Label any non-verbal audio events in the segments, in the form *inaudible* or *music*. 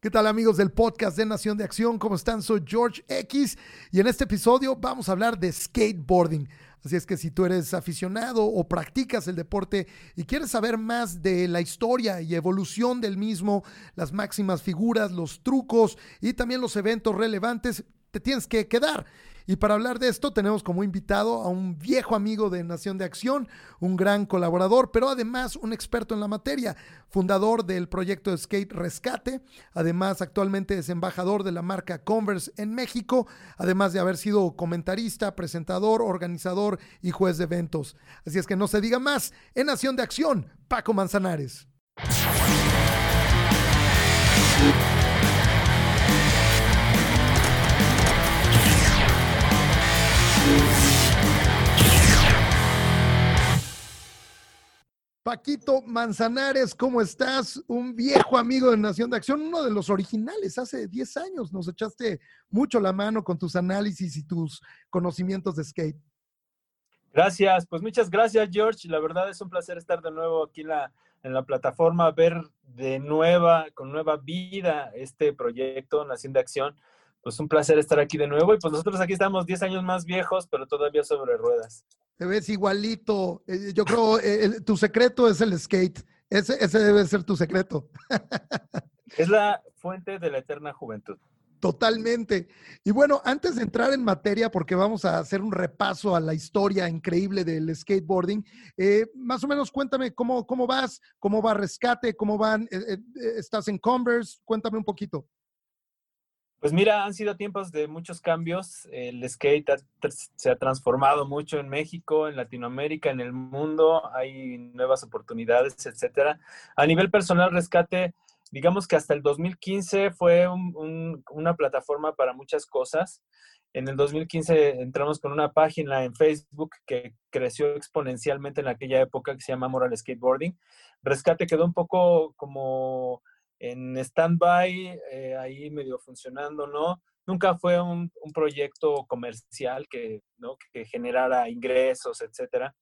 ¿Qué tal amigos del podcast de Nación de Acción? ¿Cómo están? Soy George X y en este episodio vamos a hablar de skateboarding. Así es que si tú eres aficionado o practicas el deporte y quieres saber más de la historia y evolución del mismo, las máximas figuras, los trucos y también los eventos relevantes, tienes que quedar. Y para hablar de esto tenemos como invitado a un viejo amigo de Nación de Acción, un gran colaborador, pero además un experto en la materia, fundador del proyecto Skate Rescate, además actualmente es embajador de la marca Converse en México, además de haber sido comentarista, presentador, organizador y juez de eventos. Así es que no se diga más, en Nación de Acción, Paco Manzanares. Paquito Manzanares, ¿cómo estás? Un viejo amigo de Nación de Acción, uno de los originales, hace 10 años nos echaste mucho la mano con tus análisis y tus conocimientos de skate. Gracias, pues muchas gracias George, la verdad es un placer estar de nuevo aquí en la, en la plataforma, ver de nueva, con nueva vida este proyecto Nación de Acción pues un placer estar aquí de nuevo y pues nosotros aquí estamos 10 años más viejos, pero todavía sobre ruedas. Te ves igualito. Eh, yo creo eh, tu secreto es el skate. Ese, ese debe ser tu secreto. Es la fuente de la eterna juventud. Totalmente. Y bueno, antes de entrar en materia, porque vamos a hacer un repaso a la historia increíble del skateboarding, eh, más o menos cuéntame cómo, cómo vas, cómo va Rescate, cómo van, estás en Converse, cuéntame un poquito. Pues mira, han sido tiempos de muchos cambios. El skate se ha transformado mucho en México, en Latinoamérica, en el mundo. Hay nuevas oportunidades, etcétera. A nivel personal, Rescate, digamos que hasta el 2015 fue una plataforma para muchas cosas. En el 2015 entramos con una página en Facebook que creció exponencialmente en aquella época que se llama Moral Skateboarding. Rescate quedó un poco como en stand-by, eh, ahí medio funcionando, ¿no? Nunca fue un, proyecto comercial que, ¿no? que generara ingresos, etcétera.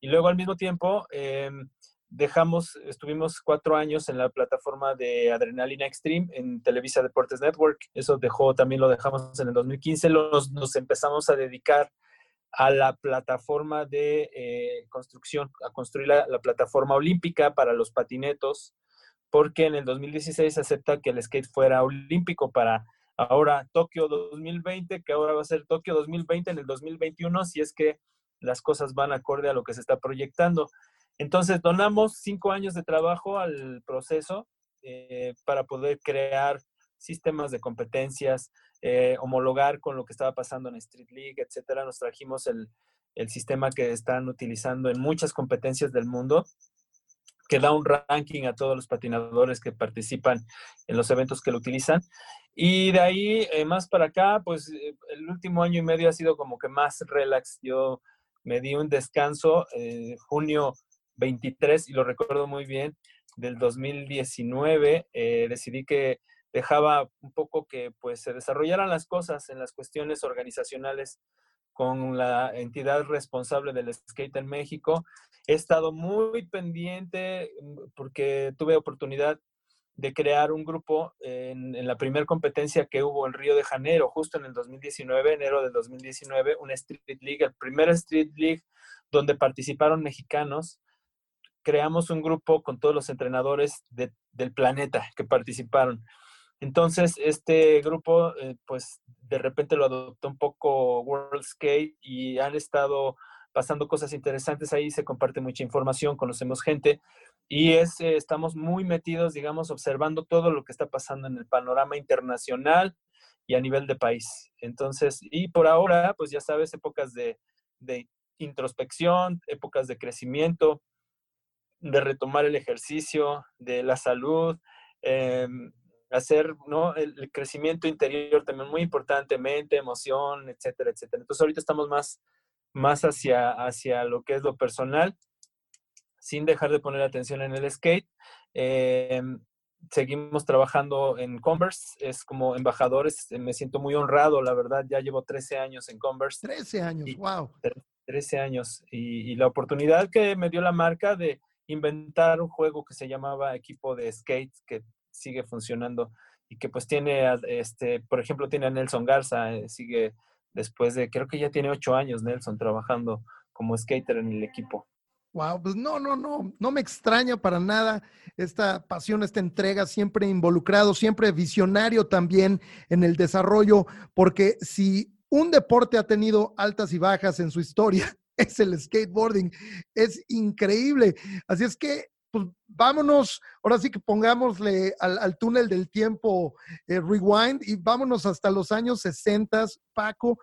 Y luego al mismo tiempo em, dejamos, estuvimos cuatro años en la plataforma de Adrenalina Extreme en Televisa Deportes Network. Eso dejó, también lo dejamos en el 2015. Los, nos empezamos a dedicar a la plataforma de eh, construcción, a construir la, la, plataforma olímpica para los patinetos porque en el 2016 se acepta que el skate fuera olímpico para ahora Tokio 2020, que ahora va a ser Tokio 2020 en el 2021, si es que las cosas van acorde a lo que se está proyectando. Entonces, donamos cinco años de trabajo al proceso eh, para poder crear sistemas de competencias, eh, homologar con lo que estaba pasando en Street League, etcétera. Nos trajimos el, el sistema que están utilizando en muchas competencias del mundo que da un ranking a todos los patinadores que participan en los eventos que lo utilizan. Y de ahí, eh, más para acá, pues eh, el último año y medio ha sido como que más relax. Yo me di un descanso, eh, junio 23, y lo recuerdo muy bien, del 2019, decidí que dejaba un poco que pues se desarrollaran las cosas en las cuestiones organizacionales con la entidad responsable del skate en México. He estado muy pendiente mm, porque tuve oportunidad de crear un grupo en, la primera competencia que hubo en Río de Janeiro, justo en el 2019, enero del 2019, una Street League, el primer Street League donde participaron mexicanos. Creamos un grupo con todos los entrenadores del planeta que participaron. Entonces, este grupo, eh, pues de repente lo adoptó un poco World Skate y han estado pasando cosas interesantes ahí, se comparte mucha información, conocemos gente y es, eh, estamos muy metidos, digamos, observando todo lo que está pasando en el panorama internacional y a nivel de país. Entonces, y por ahora, pues ya sabes, épocas de, de introspección, épocas de crecimiento, de retomar el ejercicio, de la salud, eh, hacer ¿no? el, crecimiento interior también muy importante, mente, emoción, etcétera, etcétera. Entonces ahorita estamos más, más hacia, hacia lo que es lo personal, sin dejar de poner atención en el skate. Em, seguimos trabajando en Converse, es como embajadores, me siento muy honrado, la verdad, ya llevo 13 años en Converse. 13 años, wow. 13 años, y, y la oportunidad que me dio la marca de inventar un juego que se llamaba Equipo de Skate, que sigue funcionando y que pues tiene, este, por ejemplo, tiene a Nelson Garza, eh, sigue después de, creo que ya tiene ocho años Nelson trabajando como skater en el equipo. Wow, pues no, no, no, no me extraña para nada esta pasión, esta entrega, siempre involucrado, siempre visionario también en el desarrollo, porque si un deporte ha tenido altas y bajas en su historia, *laughs* es el skateboarding. Es increíble. Así es que, pues vámonos, ahora sí que pongámosle al, túnel del tiempo eh, rewind y vámonos hasta los años 60, Paco.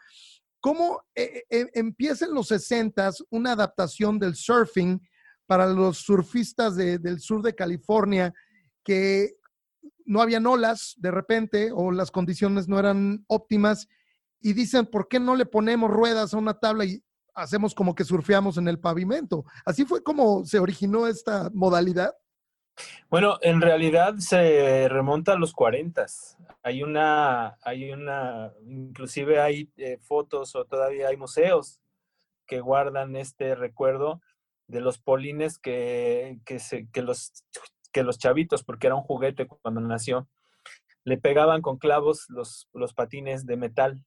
¿Cómo eh, eh, empieza en los 60 una adaptación del surfing para los surfistas del sur de California que no habían olas de repente o las condiciones no eran óptimas y dicen, ¿por qué no le ponemos ruedas a una tabla y hacemos como que surfeamos en el pavimento? Así fue como se originó esta modalidad. Bueno, en realidad se remonta a los 40. Hay una, hay una, inclusive hay eh, fotos o todavía hay museos que guardan este recuerdo de los polines que, que, los, que los chavitos, porque era un juguete cuando nació, le pegaban con clavos los, los patines de metal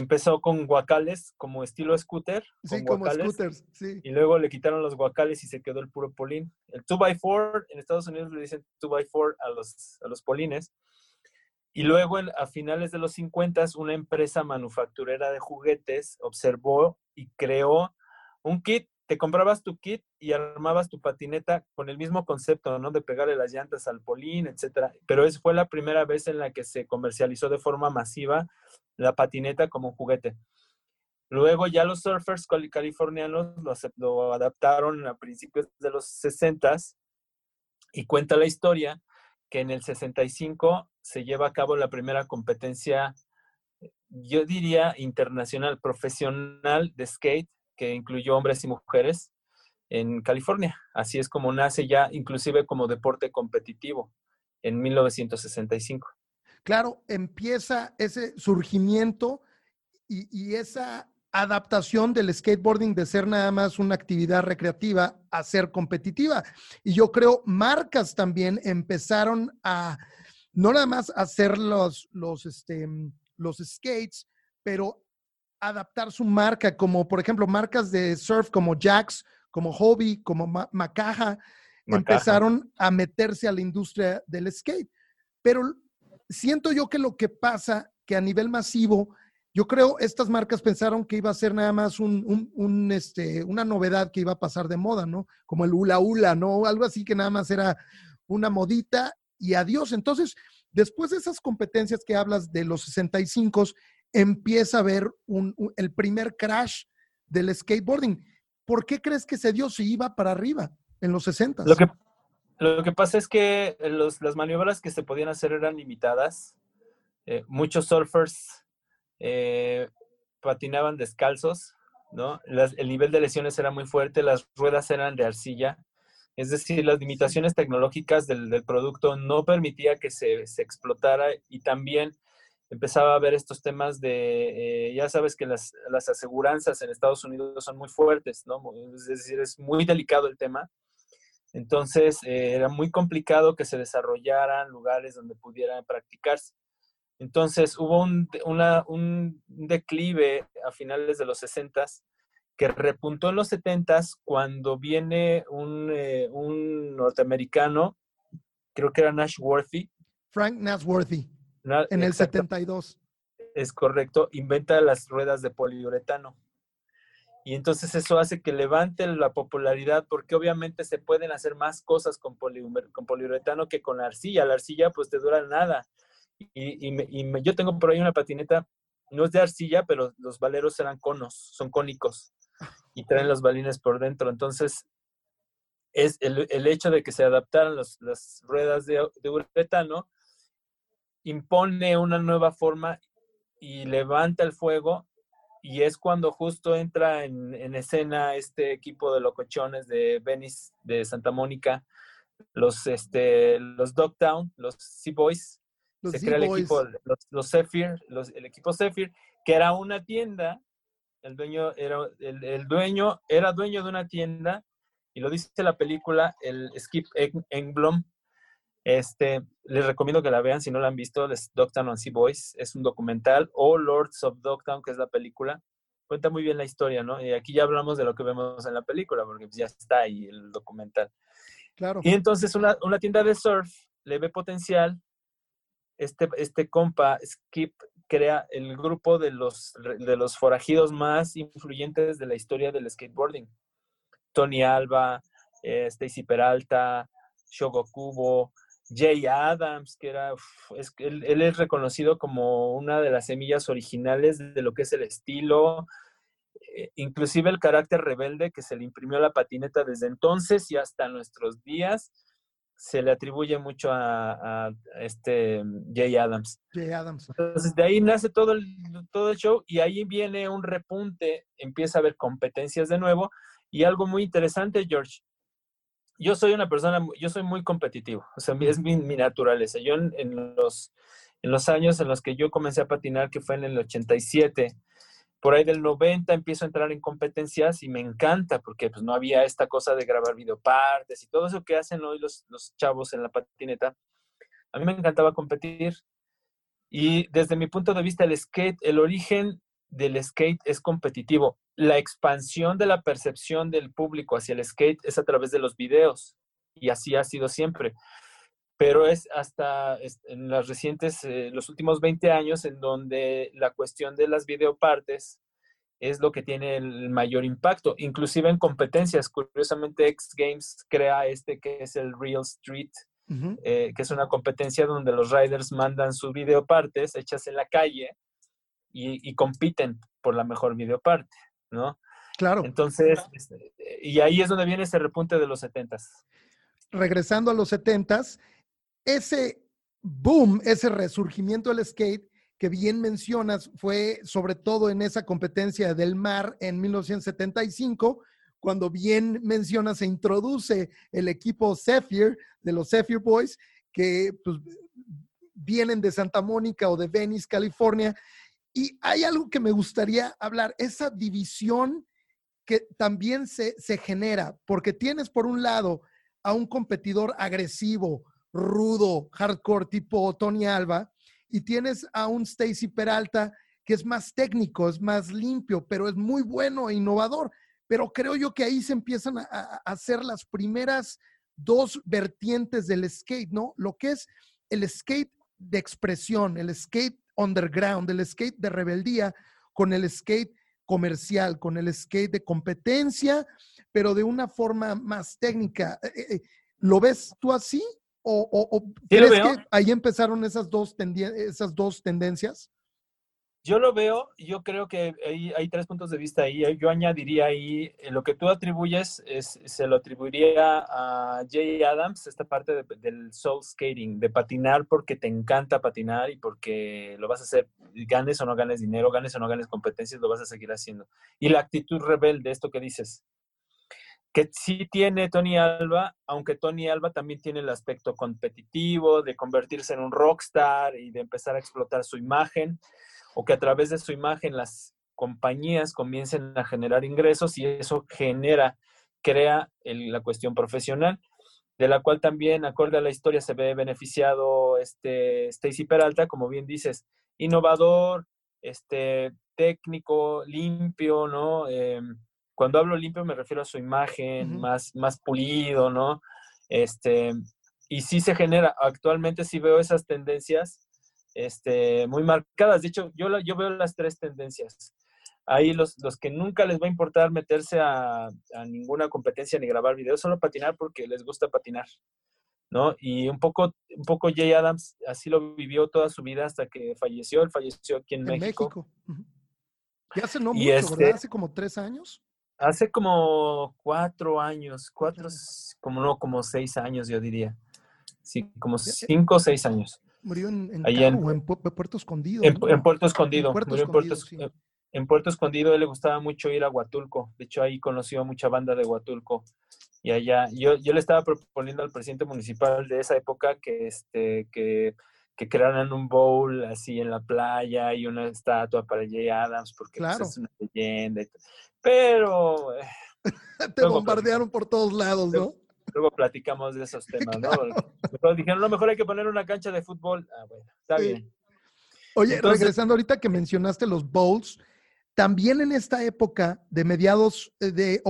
Empezó con guacales como estilo scooter. Sí, como scooters, sí. Y luego le quitaron los guacales y se quedó el puro polín. El 2x4, en Estados Unidos le dicen 2x4 a los, a los polines. Y luego a finales de los 50, una empresa manufacturera de juguetes observó y creó un kit te comprabas tu kit y armabas tu patineta con el mismo concepto, ¿no? De pegarle las llantas al polín, etcétera. Pero esa fue la primera vez en la que se comercializó de forma masiva la patineta como juguete. Luego ya los surfers californianos lo, lo adaptaron a principios de los 60 y cuenta la historia que en el 65 se lleva a cabo la primera competencia, yo diría internacional, profesional de skate que incluyó hombres y mujeres en California. Así es como nace ya, inclusive como deporte competitivo, en 1965. Claro, empieza ese surgimiento y, esa adaptación del skateboarding de ser nada más una actividad recreativa a ser competitiva. Y yo creo marcas también empezaron a no nada más hacer los, los, este, los skates, pero adaptar su marca, como por ejemplo marcas de surf como Jax, como Hobby, como Macaja, empezaron a meterse a la industria del skate. Pero siento yo que lo que pasa, que a nivel masivo, yo creo estas marcas pensaron que iba a ser nada más un, este, una novedad que iba a pasar de moda, ¿no? Como el hula hula, ¿no? Algo así que nada más era una modita y adiós. Entonces, después de esas competencias que hablas de los 65, empieza a ver el primer crash del skateboarding. ¿Por qué crees que se dio si iba para arriba en los 60? Lo que, lo que pasa es que las maniobras que se podían hacer eran limitadas. Eh, muchos surfers eh, patinaban descalzos, ¿no? el nivel de lesiones era muy fuerte, las ruedas eran de arcilla. Es decir, las limitaciones tecnológicas del, producto no permitía que se, se explotara y también empezaba a ver estos temas de, eh, ya sabes que las, las, aseguranzas en Estados Unidos son muy fuertes, ¿no? Es decir, es muy delicado el tema. Entonces, eh, era muy complicado que se desarrollaran lugares donde pudieran practicarse. Entonces, hubo un, una, un declive a finales de los 60 que repuntó en los 70 cuando viene un, eh, un norteamericano, creo que era Nashworthy. Frank Nashworthy en el 72. Es correcto, inventa las ruedas de poliuretano. Y entonces eso hace que levante la popularidad porque obviamente se pueden hacer más cosas con, con poliuretano que con la arcilla. La arcilla pues te dura nada. Y, yo tengo por ahí una patineta, no es de arcilla, pero los valeros eran conos, son cónicos y traen los balines por dentro. Entonces es el, hecho de que se adaptaran las ruedas de, de uretano impone una nueva forma y levanta el fuego y es cuando justo entra en, escena este equipo de locochones de Venice, de Santa Mónica, los, este, los Dogtown, los Sea Boys, se crea el equipo, los, los el equipo Zephyr, que era una tienda, el dueño era, el, dueño era dueño de una tienda, y lo dice la película, el Skip Engblom, Este, les recomiendo que la vean si no la han visto, es Dogtown on Sea Boys, es un documental, o Lords of Dogtown, que es la película. Cuenta muy bien la historia, ¿no? Y aquí ya hablamos de lo que vemos en la película, porque ya está ahí el documental. Claro. Y entonces una, una tienda de surf le ve potencial. Este, este compa, Skip, crea el grupo de los, de los forajidos más influyentes de la historia del skateboarding. Tony Alba, eh, Stacy Peralta, Shogo Kubo, Jay Adams, que era, es, él, él, es reconocido como una de las semillas originales de lo que es el estilo, eh, inclusive el carácter rebelde que se le imprimió a la patineta desde entonces y hasta nuestros días, se le atribuye mucho a, a este Jay Adams. Jay Adams. Entonces de ahí nace todo el, todo el show y ahí viene un repunte, empieza a haber competencias de nuevo y algo muy interesante, George, yo soy una persona, yo soy muy competitivo, o sea, es mi, naturaleza. Yo en, en, los, en los años en los que yo comencé a patinar, que fue en el 87, por ahí del 90 empiezo a entrar en competencias y me encanta porque pues no había esta cosa de grabar videopartes y todo eso que hacen hoy los, los chavos en la patineta. A mí me encantaba competir y desde mi punto de vista el skate, el origen del skate es competitivo. La expansión de la percepción del público hacia el skate es a través de los videos y así ha sido siempre. Pero es hasta en las recientes, eh, los últimos 20 años, en donde la cuestión de las videopartes es lo que tiene el mayor impacto, inclusive en competencias. Curiosamente, X Games crea este que es el Real Street, uh -huh. eh, que es una competencia donde los riders mandan sus videopartes hechas en la calle y, y, compiten por la mejor videoparte, ¿no? Claro. Entonces, este, y ahí es donde viene ese repunte de los 70s. Regresando a los 70s, ese boom, ese resurgimiento del skate que bien mencionas fue sobre todo en esa competencia del mar en 1975, cuando bien mencionas se introduce el equipo Zephyr de los Zephyr Boys, que pues, vienen de Santa Mónica o de Venice, California, y hay algo que me gustaría hablar, esa división que también se, se, genera, porque tienes por un lado a un competidor agresivo, rudo, hardcore, tipo Tony Alba, y tienes a un Stacy Peralta que es más técnico, es más limpio, pero es muy bueno e innovador. Pero creo yo que ahí se empiezan a, a hacer las primeras dos vertientes del skate, ¿no? Lo que es el skate de expresión, el skate underground, el skate de rebeldía, con el skate comercial, con el skate de competencia, pero de una forma más técnica. ¿Lo ves tú así? ¿O, o, o sí, crees que ahí empezaron esas dos, esas dos tendencias? Yo lo veo, yo creo que hay, tres puntos de vista ahí. Yo añadiría ahí, lo que tú atribuyes, es, se lo atribuiría a Jay Adams, esta parte de, del soul skating, de patinar porque te encanta patinar y porque lo vas a hacer, ganes o no ganes dinero, ganes o no ganes competencias, lo vas a seguir haciendo. Y la actitud rebelde, esto que dices, que sí tiene Tony Alba, aunque Tony Alba también tiene el aspecto competitivo de convertirse en un rockstar y de empezar a explotar su imagen, o que a través de su imagen las compañías comiencen a generar ingresos y eso genera, crea el, la cuestión profesional, de la cual también, acorde a la historia, se ve beneficiado este Stacy Peralta, como bien dices, innovador, este, técnico, limpio, ¿no? Eh, cuando hablo limpio me refiero a su imagen, uh -huh. más, más pulido, ¿no? Este, y sí se genera, actualmente sí veo esas tendencias este, muy marcadas. De hecho, yo, yo veo las tres tendencias. Ahí los, los que nunca les va a importar meterse a, a, ninguna competencia ni grabar videos, solo patinar porque les gusta patinar, ¿no? Y un poco, un poco Jay Adams así lo vivió toda su vida hasta que falleció. Él falleció aquí en, en México. México. Uh -huh. Y hace no y mucho, este, ¿verdad? Hace como tres años. Hace como cuatro años, cuatro, como no, como seis años, yo diría. Sí, como cinco o seis años. Murió en, en, Allá en, en Puerto Escondido. En, ¿no? en Puerto Escondido. En Puerto Murió Escondido, en, Puerto, sí. en Puerto Escondido él le gustaba mucho ir a Huatulco. De hecho, ahí conoció a mucha banda de Huatulco. Y allá, yo, yo le estaba proponiendo al presidente municipal de esa época que, este, que, que crearan un bowl así en la playa y una estatua para Jay Adams, porque claro. pues, es una leyenda. Pero... eh, *laughs* Te bombardearon por todos lados, ¿no? Luego platicamos de esos temas, ¿no? *laughs* Mejor dijeron, no, mejor hay que poner una cancha de fútbol. Ah, bueno, está bien. Oye, regresando ahorita que mencionaste los bowls, también en esta época de mediados eh, de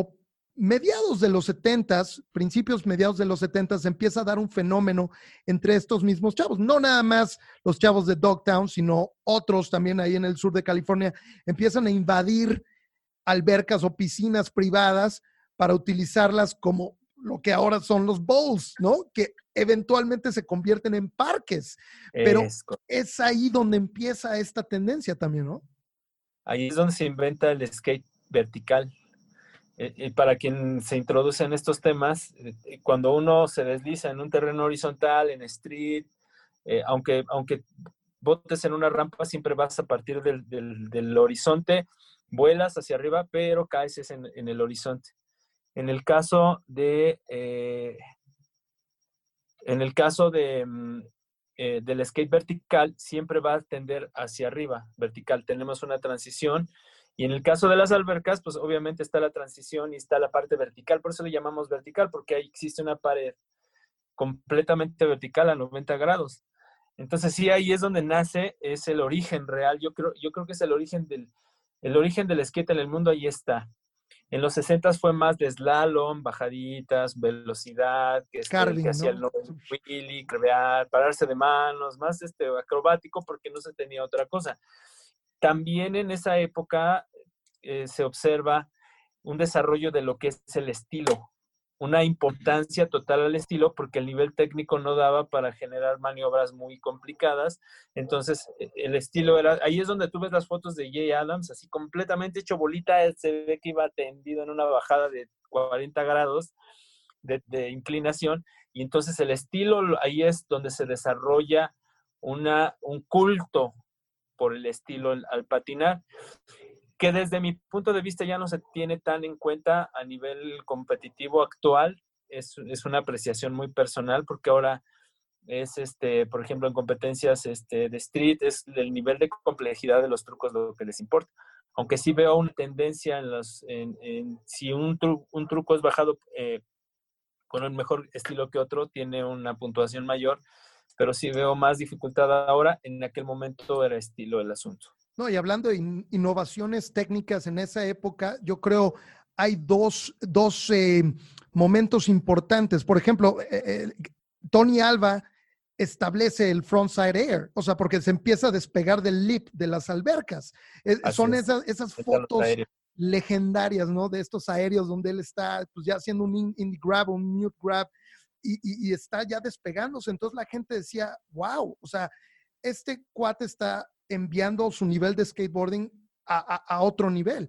mediados de los 70 principios mediados de los 70 se empieza a dar un fenómeno entre estos mismos chavos. No nada más los chavos de Dogtown, sino otros también ahí en el sur de California empiezan a invadir albercas o piscinas privadas para utilizarlas como lo que ahora son los bowls, ¿no? Que eventualmente se convierten en parques. Pero es, ahí donde empieza esta tendencia también, ¿no? Ahí es donde se inventa el skate vertical. Eh, eh, para quien se introduce en estos temas, eh, cuando uno se desliza en un terreno horizontal, en street, aunque, aunque botes en una rampa, siempre vas a partir del, horizonte, vuelas hacia arriba, pero caes en, en el horizonte. En el caso de, en el caso de, mm, del skate vertical, siempre va a tender hacia arriba, vertical. Tenemos una transición y en el caso de las albercas, pues obviamente está la transición y está la parte vertical, por eso le llamamos vertical, porque ahí existe una pared completamente vertical a 90 grados. Entonces sí, ahí es donde nace, es el origen real. Yo creo, yo creo que es el origen del, el origen del skate en el mundo, ahí está. En los 60 fue más de slalom, bajaditas, velocidad, que, este, hacía el wheelie, crear, pararse de manos, más este acrobático porque no se tenía otra cosa. También en esa época eh, se observa un desarrollo de lo que es el estilo, una importancia total al estilo porque el nivel técnico no daba para generar maniobras muy complicadas. Entonces, e, el estilo era, ahí es donde tú ves las fotos de Jay Adams, así completamente hecho bolita, se ve que iba tendido en una bajada de 40 grados de, de inclinación. Y entonces el estilo, ahí es donde se desarrolla una, un culto por el estilo al patinar, que desde mi punto de vista ya no se tiene tan en cuenta a nivel competitivo actual. Es, es una apreciación muy personal porque ahora es, este, por ejemplo, en competencias este, de street, es el nivel de complejidad de los trucos lo que les importa. Aunque sí veo una tendencia en los, en, si un, un, truco es bajado eh, con un mejor estilo que otro, tiene una puntuación mayor, pero sí veo más dificultad ahora. En aquel momento era estilo el asunto. No, y hablando de innovaciones técnicas en esa época, yo creo hay dos, dos eh, momentos importantes. Por ejemplo, eh, eh, Tony Alba establece el frontside air, o sea, porque se empieza a despegar del lip de las albercas. son esas, esas fotos legendarias, ¿no? De estos aéreos donde él está, pues ya haciendo un indie grab, un mute grab, y, está ya despegándose. Entonces la gente decía, wow, o sea, este cuate está enviando su nivel de skateboarding a, otro nivel.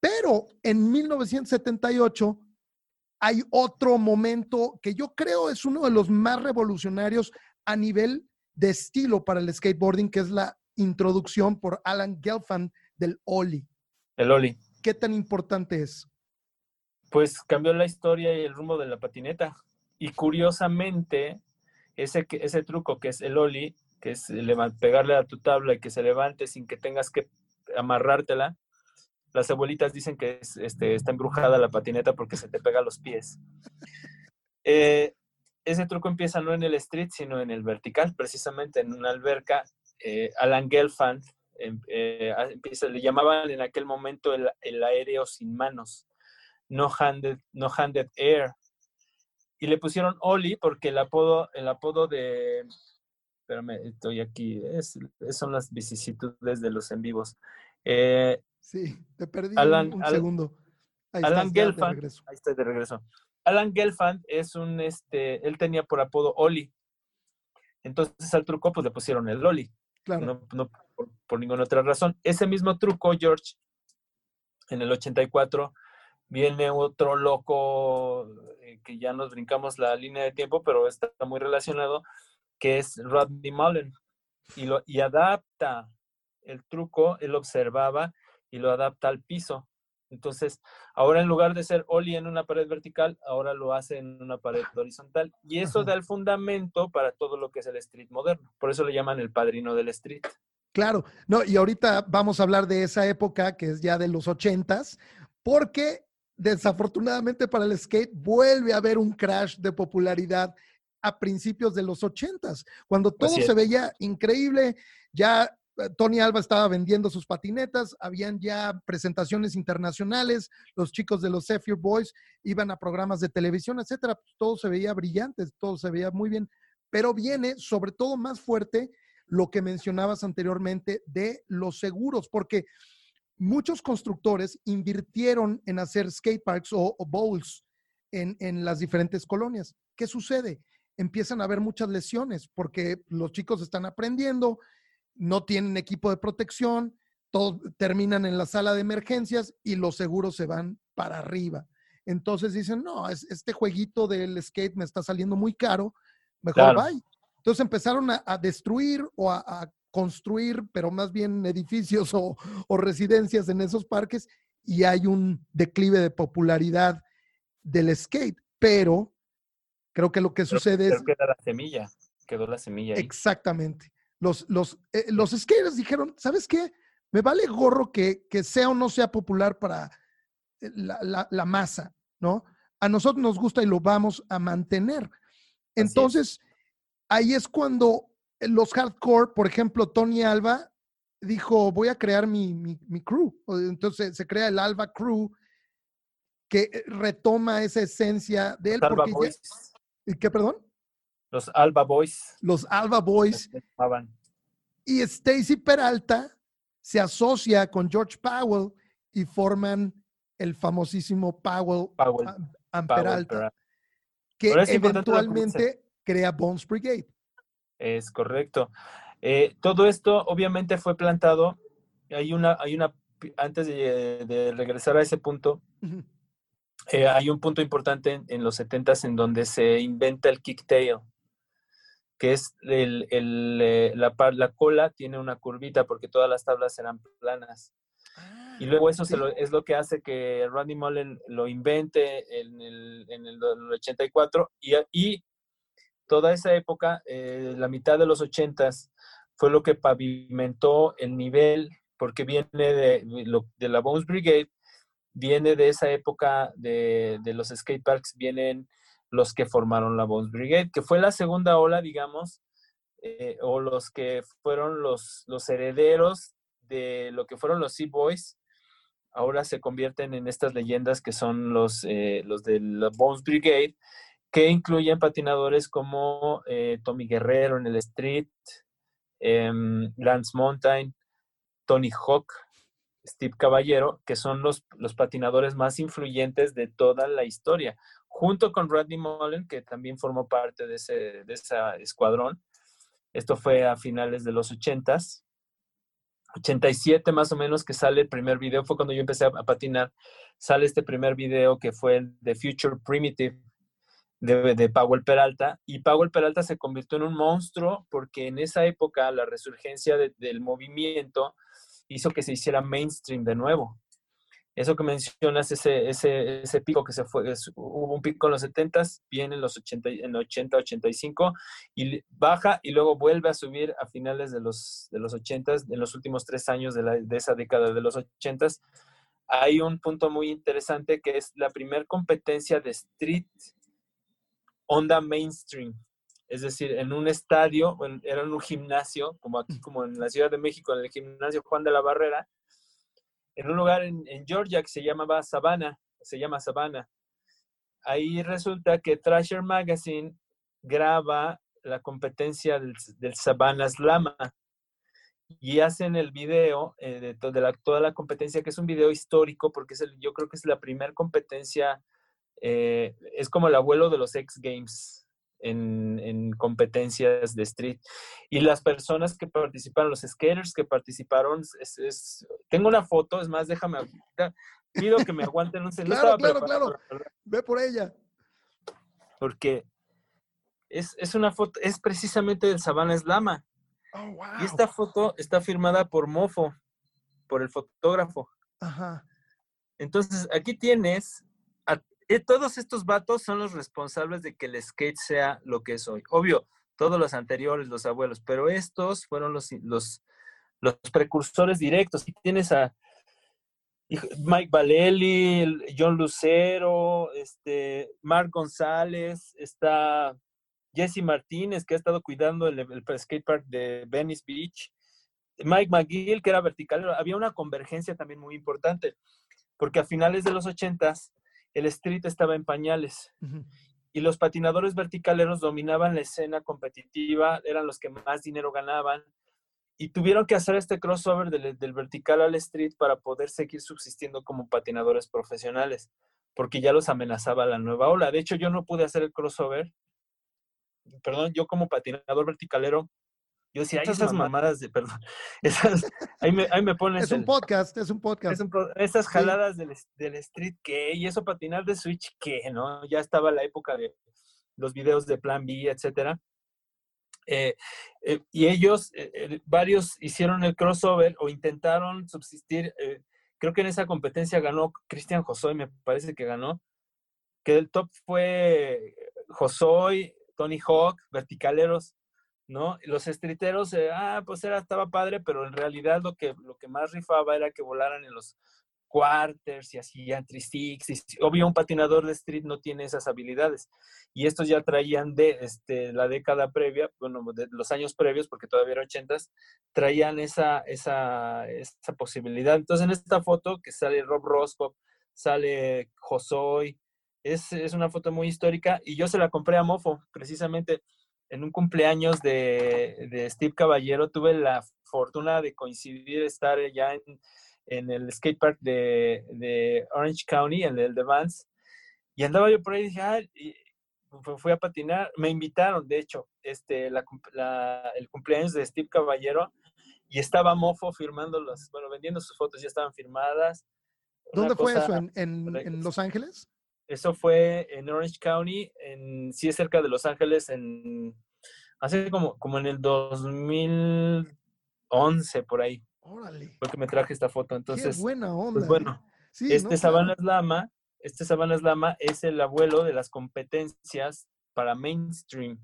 Pero en 1978 hay otro momento que yo creo es uno de los más revolucionarios a nivel de estilo para el skateboarding, que es la introducción por Alan Gelfand del Ollie. El Ollie. ¿Qué tan importante es? Pues cambió la historia y el rumbo de la patineta. Y curiosamente, ese, ese truco que es el oli, que es pegarle a tu tabla y que se levante sin que tengas que amarrártela, las abuelitas dicen que este, está embrujada la patineta porque se te pega los pies. Eh, ese truco empieza no en el street, sino en el vertical, precisamente en una alberca. Eh, Alan Gelfand em, eh, empieza, le llamaban en aquel momento el, el aéreo sin manos, no handed, no handed air, y le pusieron Oli porque el apodo, el apodo de, espérame, estoy aquí, es, son las vicisitudes de los en vivos. Eh, sí, te perdí un, segundo. Alan Gelfand, ahí estoy de regreso. Alan Gelfand es un, este, él tenía por apodo Oli. Entonces al truco pues le pusieron el Oli. Claro. No, por, por, ninguna otra razón. Ese mismo truco, George, en el 84, viene otro loco eh, que ya nos brincamos la línea de tiempo, pero está muy relacionado, que es Rodney Mullen. Y, lo, y adapta el truco, él observaba y lo adapta al piso. Entonces, ahora en lugar de ser Oli en una pared vertical, ahora lo hace en una pared horizontal. Y eso da el fundamento para todo lo que es el street moderno. Por eso le llaman el padrino del street. Claro, no, y ahorita vamos a hablar de esa época que es ya de los ochentas, porque desafortunadamente para el skate vuelve a haber un crash de popularidad a principios de los ochentas, cuando todo se veía increíble, ya eh, Tony Alba estaba vendiendo sus patinetas, habían ya presentaciones internacionales, los chicos de los Zephyr Boys iban a programas de televisión, etcétera, pues, todo se veía brillante, todo se veía muy bien, pero viene sobre todo más fuerte lo que mencionabas anteriormente de los seguros, porque muchos constructores invirtieron en hacer skateparks o, o bowls en, en las diferentes colonias. ¿Qué sucede? Empiezan a haber muchas lesiones porque los chicos están aprendiendo, no tienen equipo de protección, todos terminan en la sala de emergencias y los seguros se van para arriba. Entonces dicen, no, este jueguito del skate me está saliendo muy caro, mejor bye. Entonces empezaron a, destruir o a, construir, pero más bien edificios *laughs* o, o residencias en esos parques y hay un declive de popularidad del skate. Pero Creo que lo que sucede es... Quedó la semilla, quedó la semilla. Exactamente. Los, los, eh, los skaters dijeron, ¿sabes qué? Me vale gorro que, que sea o no sea popular para eh, la, la, masa, ¿no? A nosotros nos gusta y lo vamos a mantener. Entonces, ahí es cuando los hardcore, por ejemplo, Tony Alba dijo, voy a crear mi, mi, mi crew. Entonces se crea el Alba Crew que eh, retoma esa esencia de él. Porque ¿Y qué, perdón? Los Alba Boys. Los Alba Boys. Y Stacy Peralta se asocia con George Powell y forman el famosísimo Powell, and, Peralta, que eventualmente crea Bones Brigade. Es correcto. Eh, todo esto obviamente fue plantado. Hay una, hay una, antes de, regresar a ese punto, eh, hay un punto importante en, los 70 en donde se inventa el kicktail, que es el, eh, la, la, cola tiene una curvita porque todas las tablas eran planas. y luego eso es lo que hace que Randy Mullen lo invente en el, en el 84 y, y, toda esa época, eh, la mitad de los 80 fue lo que pavimentó el nivel porque viene de, de la Bones Brigade viene de esa época de, los skate parks, vienen los que formaron la Bones Brigade, que fue la segunda ola, digamos, eh, o los que fueron los, los herederos de lo que fueron los Sea Boys, ahora se convierten en estas leyendas que son los, eh, los de la Bones Brigade, que incluyen patinadores como eh, Tommy Guerrero en el Street, em, Lance Mountain, Tony Hawk, Steve Caballero, que son los, los patinadores más influyentes de toda la historia, junto con Rodney Mullen, que también formó parte de ese de esa escuadrón. Esto fue a finales de los 80s. 87 más o menos que sale el primer video, fue cuando yo empecé a, patinar, sale este primer video que fue el de Future Primitive de, de Powell Peralta, y Powell Peralta se convirtió en un monstruo porque en esa época la resurgencia del movimiento hizo que se hiciera mainstream de nuevo. Eso que mencionas, ese, ese, ese pico que se fue, hubo un pico en los 70, viene en los 80, en 80, 85 y baja y luego vuelve a subir a finales de los, de los 80, en los últimos tres años de, la, de esa década de los 80. Hay un punto muy interesante que es la primer competencia de street onda mainstream es decir, en un estadio, era en un gimnasio, como aquí, como en la Ciudad de México, en el gimnasio Juan de la Barrera, en un lugar en, Georgia que se llamaba Savannah, se llama Savannah. Ahí resulta que Thrasher Magazine graba la competencia del, Savannah Slam y hacen el video eh, de, toda la competencia, que es un video histórico, porque es yo creo que es la primera competencia, eh, es como el abuelo de los X Games en, competencias de street. Y las personas que participaron, los skaters que participaron, es, tengo una foto, es más, déjame, pido que me aguanten un segundo. claro, claro, claro, ve por ella. Porque es, es, una foto, es precisamente del Sabana Slama. Oh, y esta foto está firmada por Mofo, por el fotógrafo. Ajá. Entonces, aquí tienes todos estos vatos son los responsables de que el skate sea lo que es hoy. Obvio, todos los anteriores, los abuelos, pero estos fueron los, los, precursores directos. Y tienes a Mike Valeli, John Lucero, este, Mark González, está Jesse Martínez, que ha estado cuidando el, el skate park de Venice Beach, Mike McGill, que era vertical. Había una convergencia también muy importante, porque a finales de los ochentas el street estaba en pañales y los patinadores verticaleros dominaban la escena competitiva, eran los que más dinero ganaban y tuvieron que hacer este crossover del, vertical al street para poder seguir subsistiendo como patinadores profesionales, porque ya los amenazaba la nueva ola. De hecho, yo no pude hacer el crossover, perdón, yo como patinador verticalero, yo decía, esas mamadas de, perdón, *laughs* esas, ahí me, ahí me pones. Es un podcast, es un podcast. esas jaladas del, del, street que, y eso patinar de Switch que, ¿no? Ya estaba la época de los videos de Plan B, etcétera. Eh, eh, y ellos, eh, varios hicieron el crossover o intentaron subsistir. creo que en esa competencia ganó Cristian Josoy, me parece que ganó. Que el top fue Josoy, Tony Hawk, Verticaleros, ¿no? Los streeteros, ah, pues era, estaba padre, pero en realidad lo que, lo que más rifaba era que volaran en los quarters y hacían tristicks. Y, obvio, un patinador de street no tiene esas habilidades. Y estos ya traían de este, la década previa, bueno, de los años previos, porque todavía era ochentas, traían esa, esa, esa posibilidad. Entonces, en esta foto que sale Rob Roscoe, sale Josoy, es, es una foto muy histórica y yo se la compré a Mofo, precisamente en un cumpleaños de, de Steve Caballero. Tuve la fortuna de coincidir, estar ya en en el skatepark de, de Orange County, en el de Vance, y andaba yo por ahí y dije, ah, y fui a patinar, me invitaron, de hecho, este, la, el cumpleaños de Steve Caballero, y estaba Mofo firmando las, bueno, vendiendo sus fotos, ya estaban firmadas. ¿Dónde fue eso? ¿En, en, Los Ángeles? Eso fue en Orange County, en, sí es cerca de Los Ángeles, en, hace como, como en el 2011, por ahí. Órale. Porque me traje esta foto. Entonces, Qué buena onda. Pues bueno, este Sabanas Lama, este Sabanas Lama es el abuelo de las competencias para mainstream,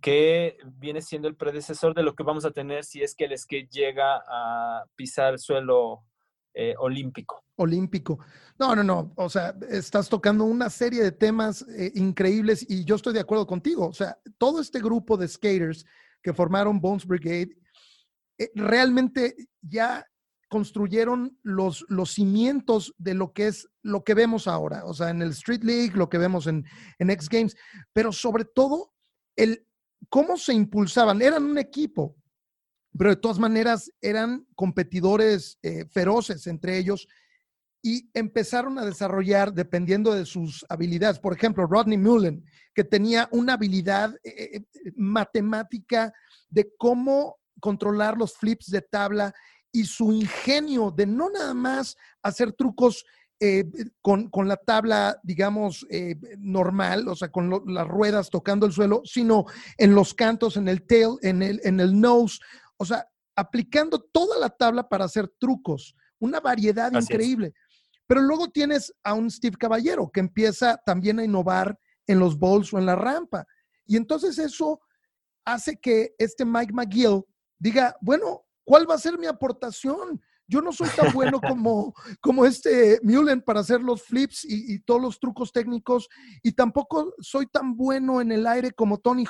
que viene siendo el predecesor de lo que vamos a tener si es que el skate llega a pisar suelo eh, olímpico. Olímpico. No, no, no. O sea, estás tocando una serie de temas eh, increíbles y yo estoy de acuerdo contigo. O sea, todo este grupo de skaters que formaron Bones Brigade eh, realmente ya construyeron los, los cimientos de lo que es lo que vemos ahora, o sea, en el Street League, lo que vemos en, en X Games, pero sobre todo el cómo se impulsaban. Eran un equipo, pero de todas maneras eran competidores eh, feroces entre ellos y empezaron a desarrollar dependiendo de sus habilidades. Por ejemplo, Rodney Mullen, que tenía una habilidad eh, matemática de cómo controlar los flips de tabla y su ingenio de no nada más hacer trucos eh, con, la tabla, digamos, eh, normal, o sea, con las ruedas tocando el suelo, sino en los cantos, en el tail, en el, en el nose, o sea, aplicando toda la tabla para hacer trucos, una variedad increíble. Pero luego tienes a un Steve Caballero que empieza también a innovar en los bowls o en la rampa. Y entonces eso hace que este Mike McGill diga, bueno, ¿cuál va a ser mi aportación? Yo no soy tan bueno *laughs* como, como este Mullen para hacer los flips y, todos los trucos técnicos y tampoco soy tan bueno en el aire como Tony.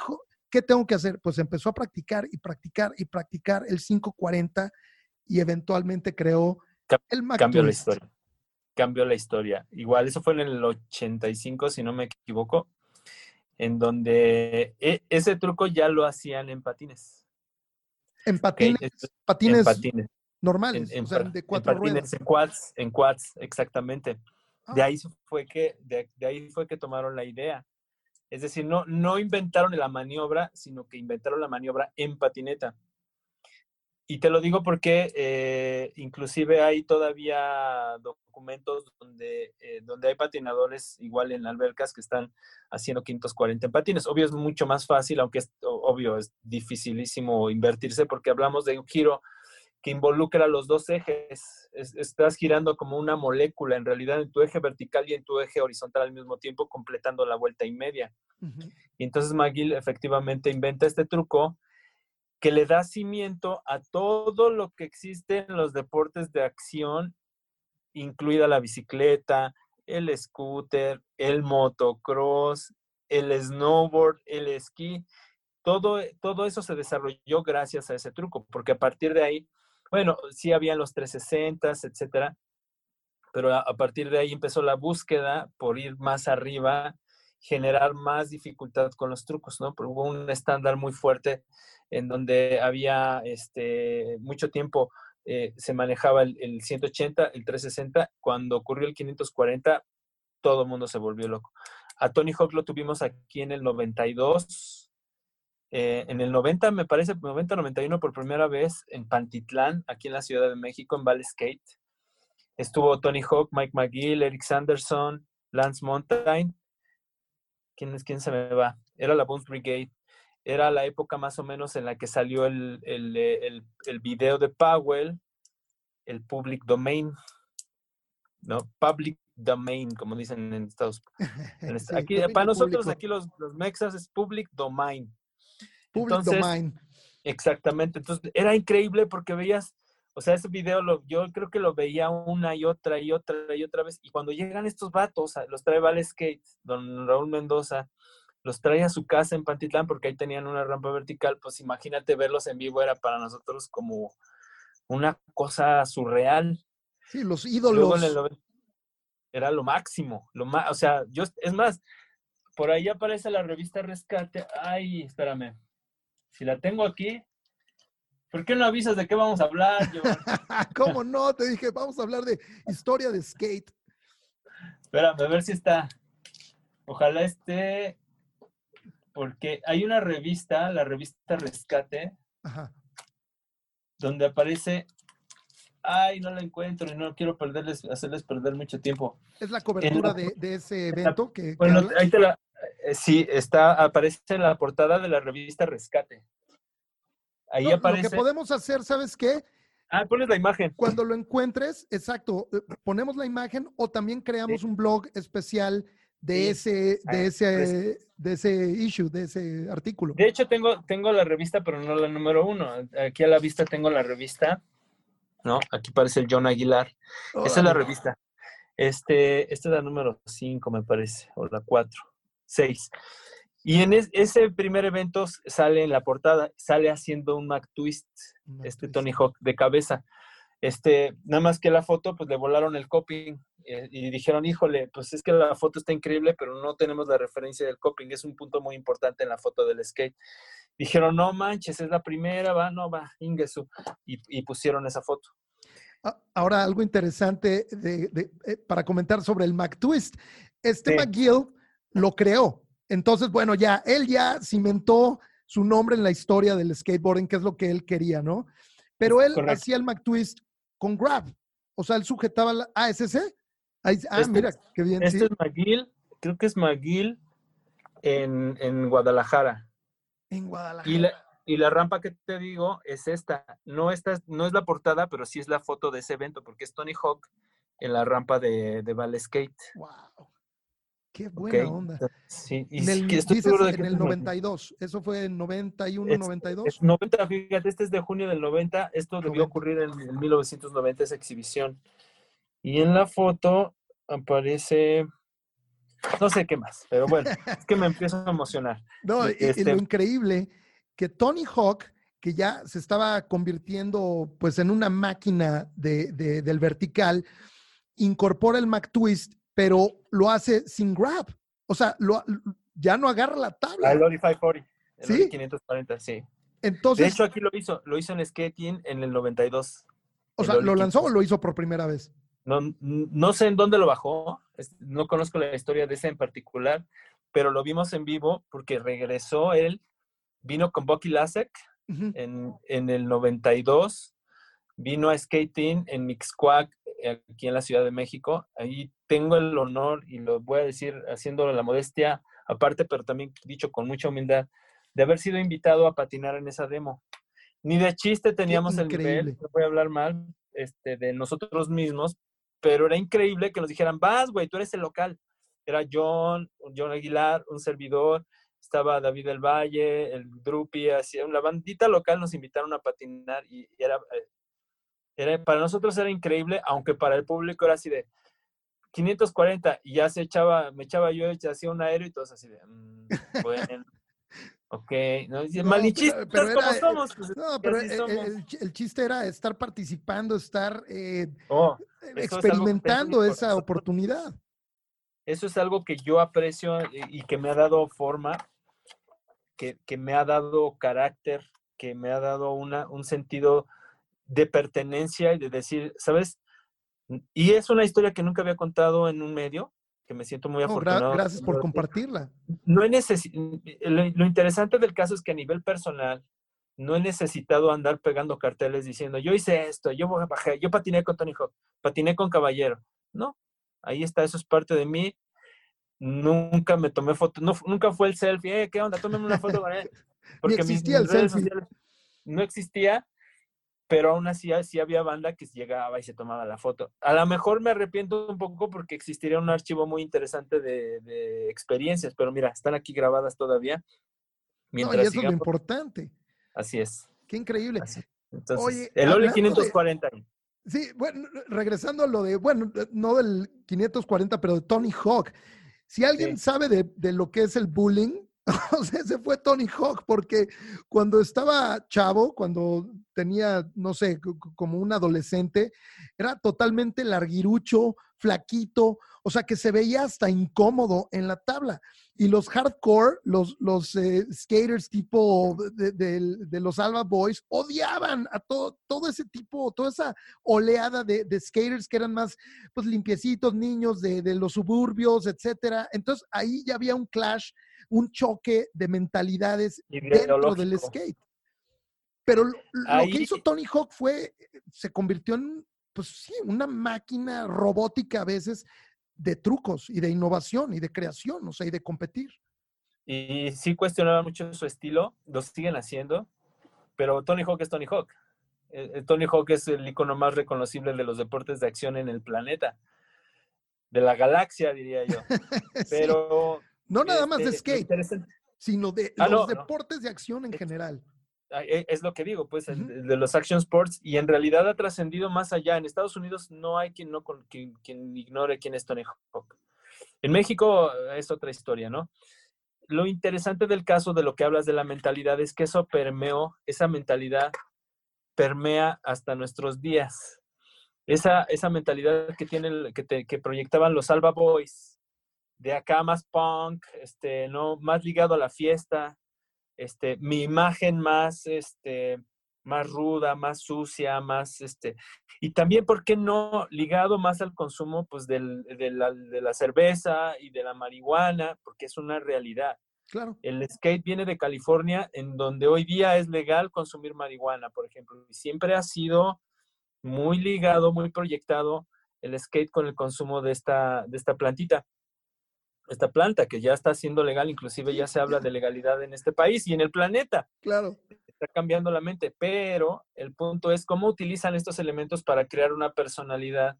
¿Qué tengo que hacer? Pues empezó a practicar y practicar y practicar el 540 y eventualmente creó el Mac Cambió la historia. Cambió la historia. Igual, eso fue en el 85, si no me equivoco, en donde e, ese truco ya lo hacían en patines. En patines, patines, normales, o sea, de cuatro en patines, En quads, en quads, exactamente. De ah. ahí fue que, de, ahí fue que tomaron la idea. Es decir, no, no inventaron la maniobra, sino que inventaron la maniobra en patineta. Y te lo digo porque eh, inclusive hay todavía documentos donde, eh, donde hay patinadores igual en albercas que están haciendo 540 en patines. Obvio es mucho más fácil, aunque es obvio es dificilísimo invertirse porque hablamos de un giro que involucra los dos ejes. estás girando como una molécula en realidad en tu eje vertical y en tu eje horizontal al mismo tiempo, completando la vuelta y media. Y entonces McGill efectivamente inventa este truco que le da cimiento a todo lo que existe en los deportes de acción incluida la bicicleta, el scooter, el motocross, el snowboard, el esquí. Todo, todo eso se desarrolló gracias a ese truco, porque a partir de ahí, bueno, sí habían los 360, etcétera, pero a, partir de ahí empezó la búsqueda por ir más arriba, generar más dificultad con los trucos, ¿no? Porque hubo un estándar muy fuerte en donde había este, mucho tiempo eh, se manejaba el, 180, el 360. Cuando ocurrió el 540, todo el mundo se volvió loco. A Tony Hawk lo tuvimos aquí en el 92. Eh, en el 90, me parece, 90-91 por primera vez en Pantitlán, aquí en la Ciudad de México, en Valley Skate. Estuvo Tony Hawk, Mike McGill, Eric Sanderson, Lance Montaigne. ¿Quién es quién se me va? Era la Bones Brigade era la época más o menos en la que salió el, el, el, el video de Powell, el public domain, ¿no? Public domain, como dicen en Estados *laughs* Unidos. aquí, para nosotros, aquí los, los, mexas es public domain. Public domain. Exactamente. Entonces, era increíble porque veías, o sea, ese video lo, yo creo que lo veía una y otra y otra y otra vez. Y cuando llegan estos vatos, los trae Vale Skate, don Raúl Mendoza, los trae a su casa en Pantitlán porque ahí tenían una rampa vertical, pues imagínate verlos en vivo era para nosotros como una cosa surreal. Sí, los ídolos. era lo máximo, lo más, o sea, yo, es más, por ahí aparece la revista Rescate. Ay, espérame. Si la tengo aquí, ¿por qué no avisas de qué vamos a hablar? *laughs* ¿Cómo no? Te dije, vamos a hablar de historia de skate. Espérame, a ver si está. Ojalá esté porque hay una revista, la revista Rescate, donde aparece, ay, no la encuentro y no quiero perderles, hacerles perder mucho tiempo. ¿Es la cobertura de, ese evento que, Bueno, ahí te la, sí, está, aparece en la portada de la revista Rescate. Ahí aparece. Lo que podemos hacer, ¿sabes qué? Ah, pones la imagen. Cuando lo encuentres, exacto, eh, ponemos la imagen o también creamos un blog especial de ese, de ah, ese, pues de ese issue, de ese artículo. De hecho, tengo, tengo la revista, pero no la número uno. Aquí a la vista tengo la revista, ¿no? Aquí parece el John Aguilar. Esa es la revista. Este, esta es la número cinco, me parece, o la cuatro, seis. Y en ese primer evento sale en la portada, sale haciendo un Mac Twist, este Tony Hawk de cabeza. Este, nada más que la foto, pues le volaron el coping eh, y dijeron, híjole, pues es que la foto está increíble, pero no tenemos la referencia del coping, es un punto muy importante en la foto del skate. Dijeron, no manches, es la primera, va, no, va, Ingesu, y, pusieron esa foto. Ahora, algo interesante de, eh, para comentar sobre el McTwist. Este McGill lo creó. Entonces, bueno, ya, él ya cimentó su nombre en la historia del skateboarding, que es lo que él quería, ¿no? Pero él hacía el McTwist con grab. O sea, él sujetaba la ASC ah, este mira, qué bien. Este es McGill, creo que es McGill en, Guadalajara. En Guadalajara. Y la, y la, rampa que te digo es esta. No, esta, no es la portada, pero sí es la foto de ese evento, porque es Tony Hawk en la rampa de, de Skate. ¡Wow! Qué buena onda. Sí, y en el, en el 92. ¿Eso fue en 91, 92? Es 90, fíjate, este es de junio del 90. Esto debió ocurrir en, en 1990, esa exhibición. Y en la foto aparece, no sé qué más, pero bueno, *laughs* es que me empiezo a emocionar. No, y, este lo increíble que Tony Hawk, que ya se estaba convirtiendo pues en una máquina de, del vertical, incorpora el McTwist, pero lo hace sin grab. O sea, lo, ya no agarra la tabla. El Lodi 540. El ¿Sí? 540, sí. Entonces, de hecho, aquí lo hizo, lo hizo en skating en el 92. O sea, ¿lo lanzó o lo hizo por primera vez? No, no sé en dónde lo bajó, no conozco la historia de ese en particular, pero lo vimos en vivo porque regresó él, vino con Bucky Lasek en, en, el 92, vino a skating en Mixquack, aquí en la Ciudad de México. Ahí tengo el honor, y lo voy a decir haciendo la modestia aparte, pero también dicho con mucha humildad, de haber sido invitado a patinar en esa demo. Ni de chiste teníamos el nivel, no voy a hablar mal, este, de nosotros mismos, pero era increíble que nos dijeran, vas, güey, tú eres el local. Era John, John Aguilar, un servidor, estaba David del Valle, el Drupi, así, una bandita local nos invitaron a patinar y, era, eh, Era, para nosotros era increíble, aunque para el público era así de 540 y ya se echaba, me echaba yo, hacía un aéreo y todos así de, mm, bueno, *laughs* ok, no, no pero, como somos. Pues, no, pero el, chiste era estar participando, estar eh, oh, experimentando esa oportunidad. Eso es algo que yo aprecio y que me ha dado forma, que, que me ha dado carácter, que me ha dado una, un sentido de pertenencia y de decir, ¿sabes? Y es una historia que nunca había contado en un medio, que me siento muy afortunado. gracias por compartirla. No he lo, lo, interesante del caso es que a nivel personal no he necesitado andar pegando carteles diciendo, yo hice esto, yo bajé, yo patiné con Tony Hawk, patiné con Caballero. No, ahí está, eso es parte de mí. Nunca me tomé foto, no, nunca fue el selfie, eh, ¿qué onda? Tómame una foto con él. *laughs* Porque existía el selfie. no existía pero aún así sí había banda que llegaba y se tomaba la foto. A lo mejor me arrepiento un poco porque existiría un archivo muy interesante de, experiencias, pero mira, están aquí grabadas todavía. Mientras no, y eso es lo importante. Así es. Qué increíble. Entonces, el OLE 540. sí, bueno, regresando a lo de, bueno, no del 540, pero de Tony Hawk. Si alguien sabe de, de, lo que es el bullying, *laughs* O sea, ese fue Tony Hawk, porque cuando estaba chavo, cuando tenía, no sé, como un adolescente, era totalmente larguirucho, flaquito, o sea, que se veía hasta incómodo en la tabla. Y los hardcore, los, los eh, skaters tipo de, los Alba Boys, odiaban a todo, todo ese tipo, toda esa oleada de, skaters que eran más, pues, limpiecitos, niños de, los suburbios, etcétera. Entonces, ahí ya había un clash un choque de mentalidades dentro del skate. Pero lo, que hizo Tony Hawk fue, se convirtió en, pues sí, una máquina robótica a veces de trucos y de innovación y de creación, o sea, y de competir. Y sí cuestionaba mucho su estilo, lo siguen haciendo, pero Tony Hawk es Tony Hawk. Eh, eh, Tony Hawk es el icono más reconocible de los deportes de acción en el planeta, de la galaxia, diría yo. *laughs* Pero no nada más de este, skate, sino de ah, los deportes de acción en general. E, es lo que digo, pues, de los action sports, y en realidad ha trascendido más allá. En Estados Unidos no hay quien, no, quien, quien ignore quién es Tony Hawk. En México es otra historia, ¿no? Lo interesante del caso de lo que hablas de la mentalidad es que eso permeó, esa mentalidad permea hasta nuestros días. Esa, esa mentalidad que, tiene, que, que proyectaban los Alba Boys, de acá más punk, este, ¿no? Más ligado a la fiesta, este, mi imagen más, este, más ruda, más sucia, más, este, y también, ¿por qué no? Ligado más al consumo, pues, del, de, la, de la cerveza y de la marihuana, porque es una realidad. Claro. El skate viene de California, en donde hoy día es legal consumir marihuana, por ejemplo, y siempre ha sido muy ligado, muy proyectado el skate con el consumo de esta, de esta plantita esta planta que ya está siendo legal, inclusive ya se habla de legalidad en este país y en el planeta. Claro. Está cambiando la mente, pero el punto es cómo utilizan estos elementos para crear una personalidad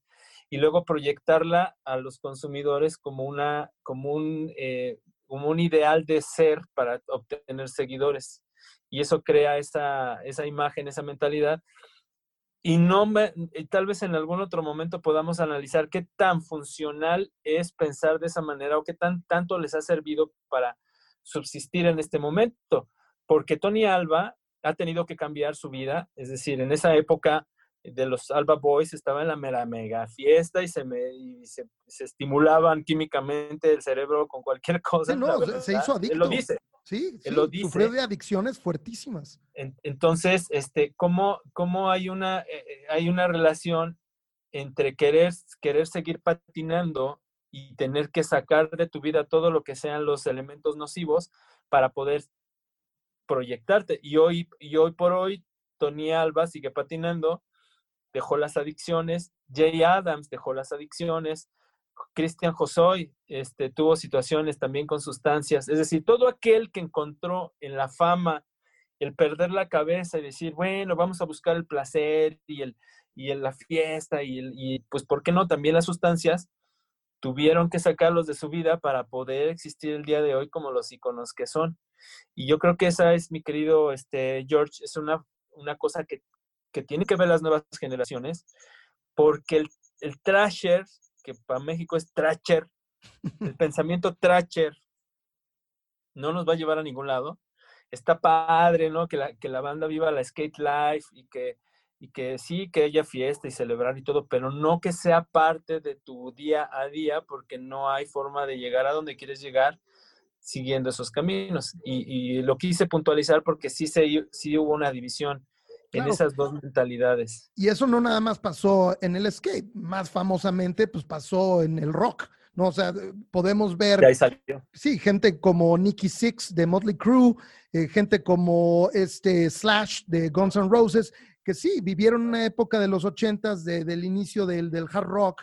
y luego proyectarla a los consumidores como, una, como, un, eh, como un ideal de ser para obtener seguidores. Y eso crea esa, esa imagen, esa mentalidad y no me, tal vez en algún otro momento podamos analizar qué tan funcional es pensar de esa manera o qué tan tanto les ha servido para subsistir en este momento. Porque Tony Alba ha tenido que cambiar su vida, es decir, en esa época de los Alba Boys estaba en la mera mega fiesta y se, me, se, estimulaban químicamente el cerebro con cualquier cosa. no, se hizo adicto. Él lo dice. Sí, sí lo dice. sufrió de adicciones fuertísimas. entonces, este, ¿cómo, cómo hay, una, eh, eh, hay una relación entre querer, querer seguir patinando y tener que sacar de tu vida todo lo que sean los elementos nocivos para poder proyectarte? Y hoy, y hoy por hoy, Tony Alba sigue patinando, dejó las adicciones, Jay Adams dejó las adicciones, Cristian Josoy este, tuvo situaciones también con sustancias. Es decir, todo aquel que encontró en la fama el perder la cabeza y decir, bueno, vamos a buscar el placer y, el, y la fiesta y, el, pues, ¿por qué no? También las sustancias tuvieron que sacarlos de su vida para poder existir el día de hoy como los iconos que son. Y yo creo que esa es, mi querido este, George, es una, una cosa que, que tienen que ver las nuevas generaciones, porque el, el trasher, que para México es trasher, el *laughs* pensamiento trasher, no nos va a llevar a ningún lado. Está padre, ¿no? Que la, que la banda viva la skate life y que, y que sí, que haya fiesta y celebrar y todo, pero no que sea parte de tu día a día, porque no hay forma de llegar a donde quieres llegar siguiendo esos caminos. Y, lo quise puntualizar porque sí, se, sí hubo una división en esas dos mentalidades. Y eso no nada más pasó en el skate, más famosamente pues pasó en el rock. ¿no? O sea, podemos ver. ahí salió. Sí, gente como Nicky Six de Motley Crue, eh, gente como este Slash de Guns N' Roses, que sí, vivieron una época de los ochentas, de, del inicio del, del hard rock,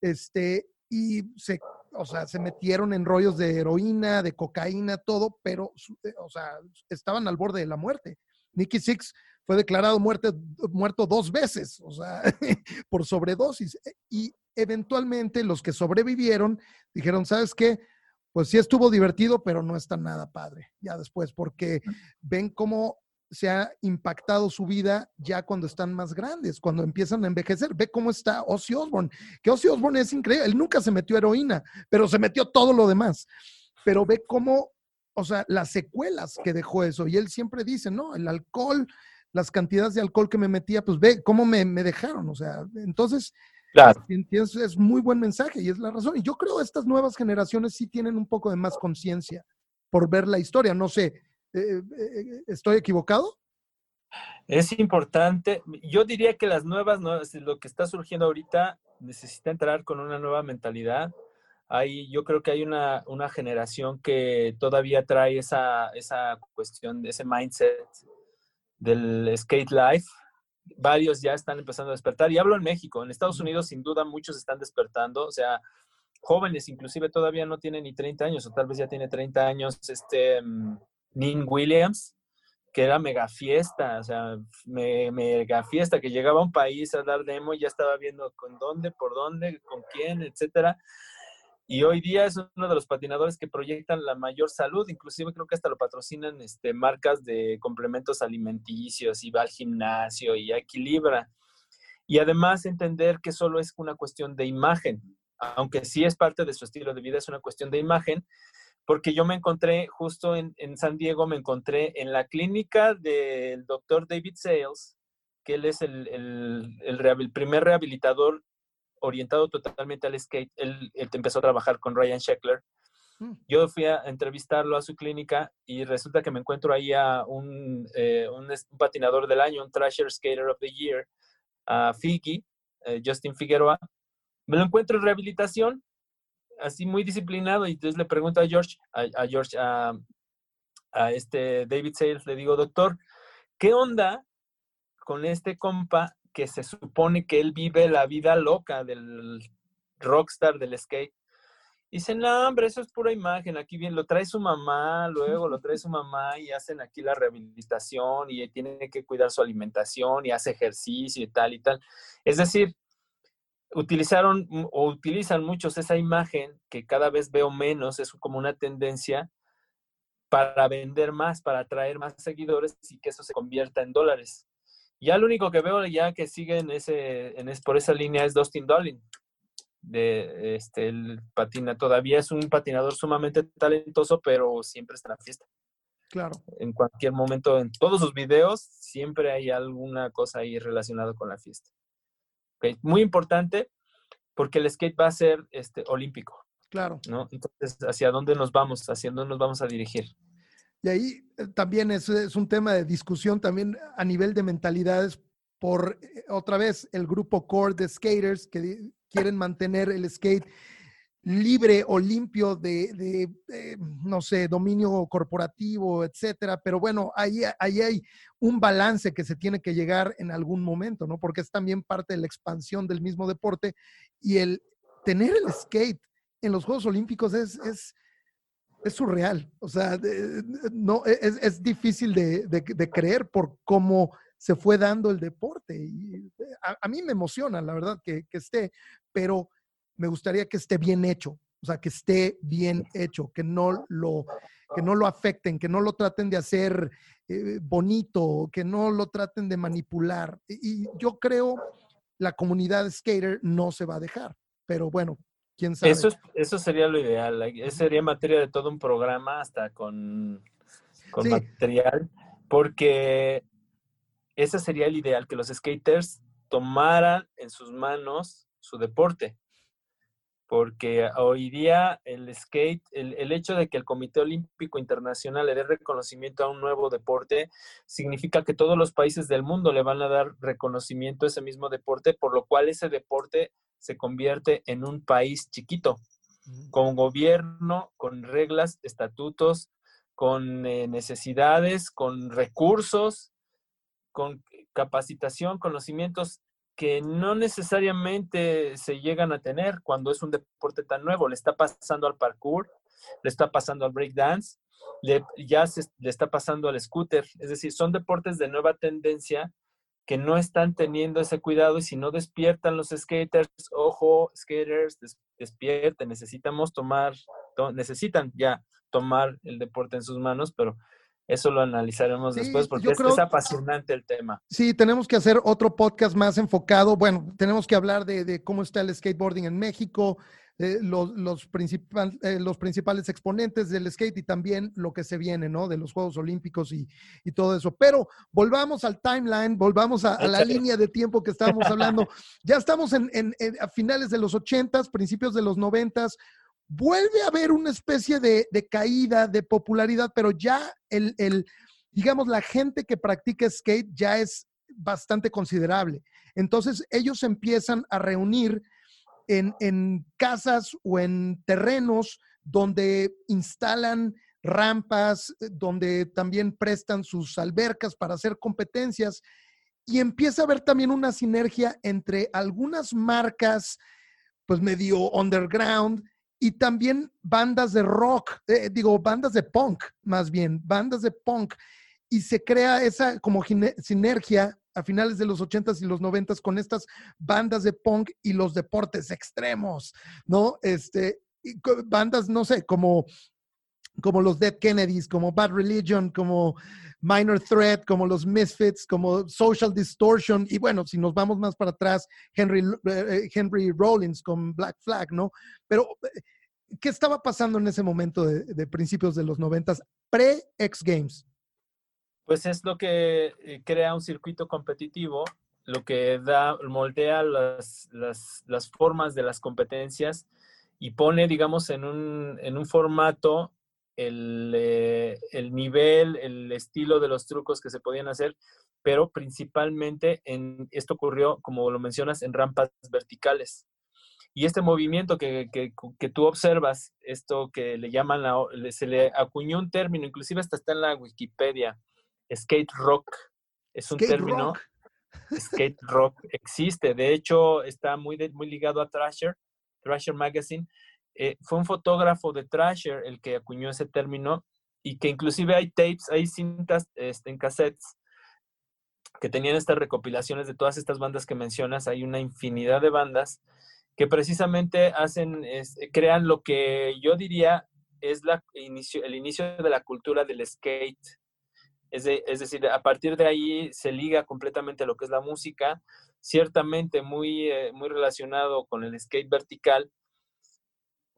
este, y se o sea, se metieron en rollos de heroína, de cocaína, todo, pero, eh, o sea, estaban al borde de la muerte. Nicky Six fue declarado muerte, muerto dos veces, o sea, *laughs* por sobredosis. E, y eventualmente los que sobrevivieron dijeron, ¿sabes qué? Pues sí estuvo divertido, pero no está nada padre ya después, porque ven cómo se ha impactado su vida ya cuando están más grandes, cuando empiezan a envejecer. Ve cómo está Ozzy Osbourne, que Ozzy Osbourne es increíble, él nunca se metió heroína, pero se metió todo lo demás. Pero ve cómo, o sea, las secuelas que dejó eso. Y él siempre dice, no, el alcohol, las cantidades de alcohol que me metía, pues ve cómo me, dejaron. O sea, entonces, claro. es muy buen mensaje y es la razón. Y yo creo que estas nuevas generaciones sí tienen un poco de más conciencia por ver la historia. No sé, eh, eh, ¿Estoy equivocado? Es importante. Yo diría que las nuevas, lo que está surgiendo ahorita, necesita entrar con una nueva mentalidad. Hay, yo creo que hay una, una generación que todavía trae esa, esa cuestión, ese mindset del skate life. Varios ya están empezando a despertar. Y hablo en México. En Estados Unidos, sin duda, muchos están despertando. O sea, jóvenes, inclusive todavía no tienen ni 30 años, o tal vez ya tiene 30 años. Este. Mm, Nin Williams, que era mega fiesta, o sea, mega fiesta, que llegaba a un país a dar demo y ya estaba viendo con dónde, por dónde, con quién, etcétera. Y hoy día es uno de los patinadores que proyectan la mayor salud, inclusive creo que hasta lo patrocinan este, marcas de complementos alimenticios y va al gimnasio y equilibra. Y además entender que solo es una cuestión de imagen, aunque sí es parte de su estilo de vida, es una cuestión de imagen, porque yo me encontré justo en, San Diego, me encontré en la clínica del doctor David Sales, que él es el, el, primer rehabilitador orientado totalmente al skate. Él, empezó a trabajar con Ryan Sheckler. Mm. Yo fui a entrevistarlo a su clínica y resulta que me encuentro ahí a un, eh, un, patinador del año, un Thrasher Skater of the Year, a Figi, eh, Justin Figueroa. Me lo encuentro en rehabilitación así muy disciplinado y entonces le pregunto a George, a, George, a, este David Sales, le digo, doctor, ¿qué onda con este compa que se supone que él vive la vida loca del rockstar del skate? Y dice, no, hombre, eso es pura imagen. Aquí bien, lo trae su mamá, luego lo trae su mamá y hacen aquí la rehabilitación y tiene que cuidar su alimentación y hace ejercicio y tal y tal. Es decir, utilizaron o utilizan muchos esa imagen que cada vez veo menos, es como una tendencia para vender más, para atraer más seguidores y que eso se convierta en dólares. Ya lo único que veo ya que sigue en ese, en por esa línea es Dustin Dolin. De, este, el patina todavía es un patinador sumamente talentoso, pero siempre está en la fiesta. Claro. En cualquier momento, en todos sus videos, siempre hay alguna cosa ahí relacionada con la fiesta. Muy importante porque el skate va a ser este, olímpico. Claro. ¿no? Entonces, ¿hacia dónde nos vamos? ¿Hacia dónde nos vamos a dirigir? Y ahí eh, también es, es un tema de discusión también a nivel de mentalidades por, eh, otra vez, el grupo core de skaters que quieren mantener el skate libre o limpio de, no sé, dominio corporativo, etcétera. Pero bueno, ahí, ahí hay un balance que se tiene que llegar en algún momento, ¿no? Porque es también parte de la expansión del mismo deporte y el tener el skate en los Juegos Olímpicos es, es surreal. O sea, no, es, es difícil de, de, creer por cómo se fue dando el deporte. Y a, a mí me emociona, la verdad, que, que esté, pero me gustaría que esté bien hecho, o sea, que esté bien hecho, que no lo que no lo afecten, que no lo traten de hacer eh, bonito, que no lo traten de manipular. Y, yo creo la comunidad skater no se va a dejar, pero bueno, quién sabe. Eso, eso sería lo ideal, eso sería materia de todo un programa hasta con, con material, porque ese sería el ideal, que los skaters tomaran en sus manos su deporte porque hoy día el skate, el, hecho de que el Comité Olímpico Internacional le dé reconocimiento a un nuevo deporte, significa que todos los países del mundo le van a dar reconocimiento a ese mismo deporte, por lo cual ese deporte se convierte en un país chiquito, con gobierno, con reglas, estatutos, con eh, necesidades, con recursos, con capacitación, conocimientos que no necesariamente se llegan a tener cuando es un deporte tan nuevo. Le está pasando al parkour, le está pasando al breakdance, le, ya le está pasando al scooter. Es decir, son deportes de nueva tendencia que no están teniendo ese cuidado y si no despiertan los skaters, ojo, skaters, despierten, necesitamos tomar, necesitan ya tomar el deporte en sus manos, pero eso lo analizaremos después porque es, apasionante el tema. Sí, tenemos que hacer otro podcast más enfocado. Bueno, tenemos que hablar de, cómo está el skateboarding en México, los, los, eh, los principales exponentes del skate y también lo que se viene, ¿no? De los Juegos Olímpicos y, todo eso. Pero volvamos al timeline, volvamos a, la línea de tiempo que estábamos hablando. *laughs* ya estamos en, a finales de los 80 principios de los 90 vuelve a haber una especie de, caída de popularidad, pero ya el, digamos, la gente que practica skate ya es bastante considerable. Entonces ellos empiezan a reunir en, en casas o en terrenos donde instalan rampas, donde también prestan sus albercas para hacer competencias y empieza a haber también una sinergia entre algunas marcas, pues medio underground, y también bandas de rock, eh, digo, bandas de punk, más bien, bandas de punk. Y se crea esa como sinergia a finales de los 80s y los 90s con estas bandas de punk y los deportes extremos, ¿no? Este, bandas, no sé, como, como los Dead Kennedys, como Bad Religion, como Minor Threat, como los Misfits, como Social Distortion, y bueno, si nos vamos más para atrás, Henry, eh, eh, Henry Rollins con Black Flag, ¿no? Pero, eh, ¿qué estaba pasando en ese momento de, principios de los noventas, pre-X Games? Pues es lo que crea un circuito competitivo, lo que da, moldea las, las, formas de las competencias y pone, digamos, en un, en un formato eh, el, nivel, el estilo de los trucos que se podían hacer, pero principalmente en, esto ocurrió, como lo mencionas, en rampas verticales. Y este movimiento que, tú observas, esto que le llaman, se le acuñó un término, inclusive hasta está en la Wikipedia, skate rock. Es un término. Skate rock existe. De hecho, está muy, muy ligado a Thrasher, Thrasher Magazine, eh, fue un fotógrafo de Thrasher el que acuñó ese término y que inclusive hay tapes, hay cintas este, en cassettes que tenían estas recopilaciones de todas estas bandas que mencionas. Hay una infinidad de bandas que precisamente hacen, crean lo que yo diría es la inicio, el inicio de la cultura del skate. Es, es, decir, a partir de ahí se liga completamente lo que es la música, ciertamente muy, eh, muy relacionado con el skate vertical,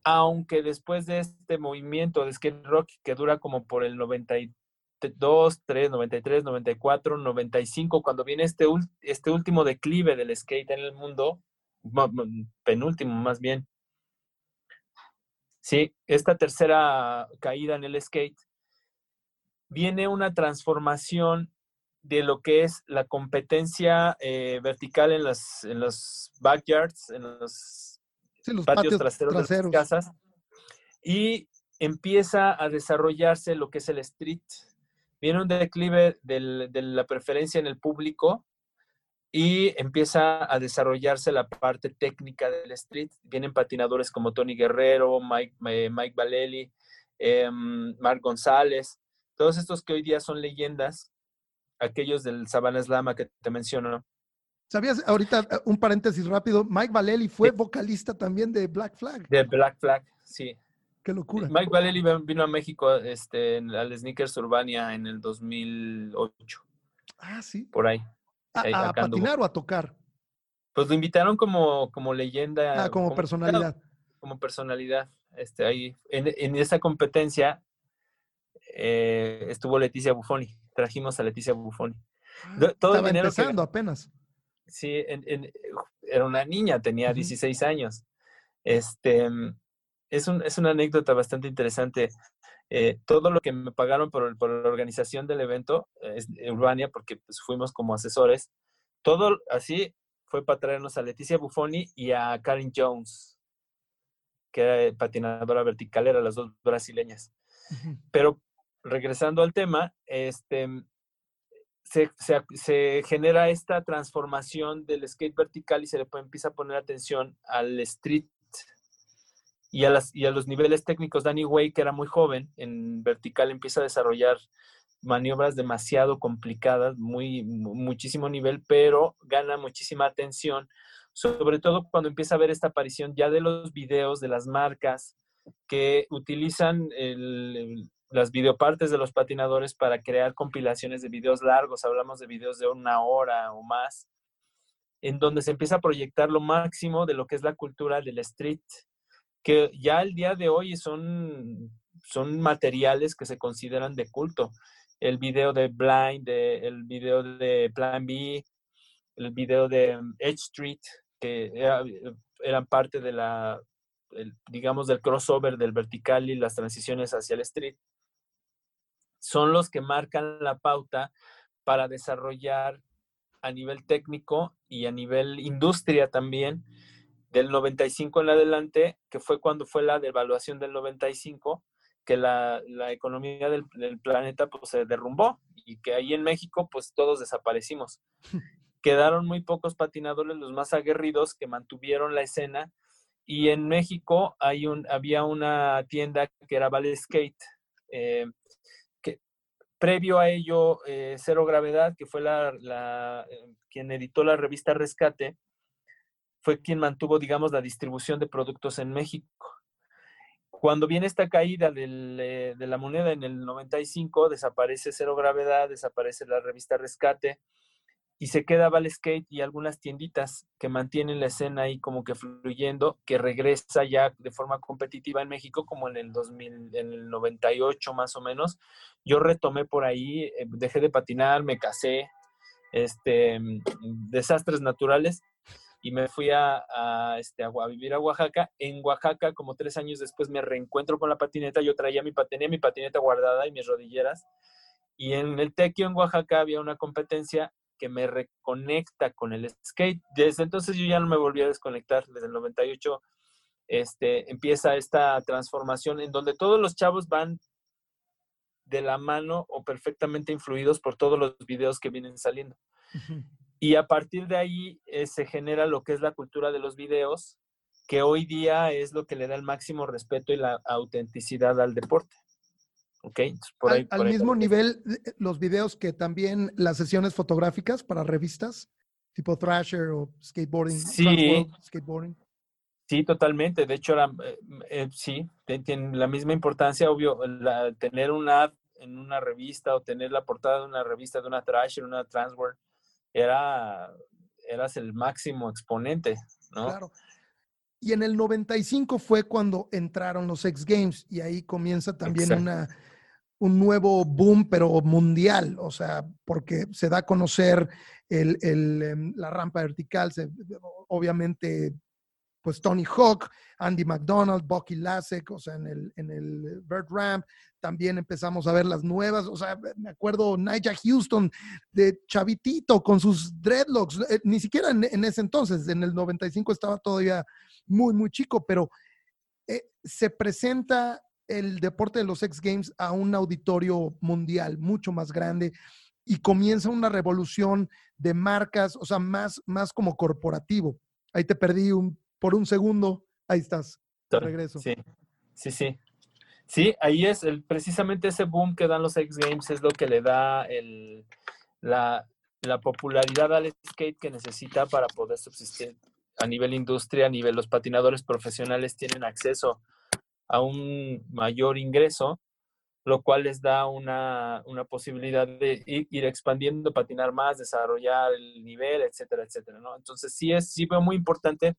aunque después de este movimiento de skate rock que dura como por el 92, 3, 93, 94, 95, cuando viene este, este último declive del skate en el mundo, penúltimo más bien. Sí, esta tercera caída en el skate, viene una transformación de lo que es la competencia eh, vertical en las, en los backyards, en los los patios, traseros, de las casas. Y empieza a desarrollarse lo que es el street. Viene un declive de la preferencia en el público y empieza a desarrollarse la parte técnica del street. Vienen patinadores como Tony Guerrero, Mike, eh, Mike Valeli, em, Mark González, todos estos que hoy día son leyendas, aquellos del Sabana Slama que te menciono, ¿Sabías ahorita eh, un paréntesis rápido? Mike Valeli fue vocalista también de Black Flag. De Black Flag, sí. Qué locura. Mike Vallely vino a México este, al Sneakers Urbania en el 2008. Ah, sí. Por ahí. ¿A, patinar o a tocar? Pues lo invitaron como, como leyenda. Ah, como, personalidad. Como personalidad. Este, ahí, en, en esa competencia eh, estuvo Leticia Buffoni. Trajimos a Leticia Buffoni. Ah, todo estaba empezando apenas. Sí, era una niña, tenía 16 años. Este, es, un, es una anécdota bastante interesante. Eh, todo lo que me pagaron por, por la organización del evento, es Urbania, porque pues, fuimos como asesores, todo así fue para traernos a Leticia Buffoni y a Karen Jones, que era patinadora vertical, eran las dos brasileñas. Pero regresando al tema, este, se, genera esta transformación del skate vertical y se le empieza a poner atención al street y a, las, y a los niveles técnicos. Danny Way, que era muy joven, en vertical empieza a desarrollar maniobras demasiado complicadas, muy, muchísimo nivel, pero gana muchísima atención, sobre todo cuando empieza a ver esta aparición ya de los videos de las marcas que utilizan las videopartes de los patinadores para crear compilaciones de videos largos, hablamos de videos de una hora o más, en donde se empieza a proyectar lo máximo de lo que es la cultura del street, que ya el día de hoy son, son materiales que se consideran de culto. El video de Blind, el video de Plan B, el video de Edge Street, que eran parte de la, digamos, del crossover del vertical y las transiciones hacia el street, son los que marcan la pauta para desarrollar a nivel técnico y a nivel industria también del 95 en adelante, que fue cuando fue la devaluación del 95, que la, economía del, planeta pues, se derrumbó y que ahí en México pues todos desaparecimos. *laughs* Quedaron muy pocos patinadores, los más aguerridos, que mantuvieron la escena. Y en México hay un, había una tienda que era Valley Skate, eh, previo a ello, eh, Cero Gravedad, que fue la, eh, quien editó la revista Rescate, fue quien mantuvo, digamos, la distribución de productos en México. Cuando viene esta caída eh, de la moneda en el 95, desaparece Cero Gravedad, desaparece la revista Rescate y se queda Val Skate y algunas tienditas que mantienen la escena ahí como que fluyendo, que regresa ya de forma competitiva en México como en el 2000, en el 98 más o menos. Yo retomé por ahí, eh, dejé de patinar, me casé, este, mm, desastres naturales y me fui a, este, a, vivir a Oaxaca. En Oaxaca, como tres años después, me reencuentro con la patineta. Yo traía mi patineta, mi patineta guardada y mis rodilleras. Y en el Tequio, en Oaxaca, había una competencia que me reconecta con el skate. Desde entonces yo ya no me volví a desconectar. Desde el 98 este, empieza esta transformación en donde todos los chavos van de la mano o perfectamente influidos por todos los videos que vienen saliendo. Y a partir de ahí eh, se genera lo que es la cultura de los videos, que hoy día es lo que le da el máximo respeto y la autenticidad al deporte. ¿Ok? por ahí, al, mismo nivel, eh, los videos que también las sesiones fotográficas para revistas, tipo Thrasher o Skateboarding. Sí. Skateboarding. Sí, totalmente. De hecho, eh, sí, tiene la misma importancia, obvio, tener una ad en una revista o tener la portada de una revista de una Thrasher, una Transworld era, eras el máximo exponente, ¿no? Claro. Y en el 95 fue cuando entraron los X Games y ahí comienza también una, un nuevo boom, pero mundial, o sea, porque se da a conocer el, el, em, la rampa vertical, obviamente pues Tony Hawk, Andy McDonald, Bucky Lasek, o sea, en el, en el Bird Ramp, también empezamos a ver las nuevas, o sea, me acuerdo Nigel Houston de Chavitito con sus dreadlocks, eh, ni siquiera en, ese entonces, en el 95 estaba todavía muy, muy chico, pero eh, se presenta el deporte de los X Games a un auditorio mundial mucho más grande y comienza una revolución de marcas, o sea, más, más como corporativo. Ahí te perdí un por un segundo, ahí estás, de regreso. Sí, sí, sí. Sí, ahí es el, precisamente ese boom que dan los X Games es lo que le da el, la, la popularidad al skate que necesita para poder subsistir a nivel industria, a nivel los patinadores profesionales tienen acceso a un mayor ingreso, lo cual les da una, una posibilidad de ir, expandiendo, patinar más, desarrollar el nivel, etcétera, etcétera. Entonces sí es, sí veo muy importante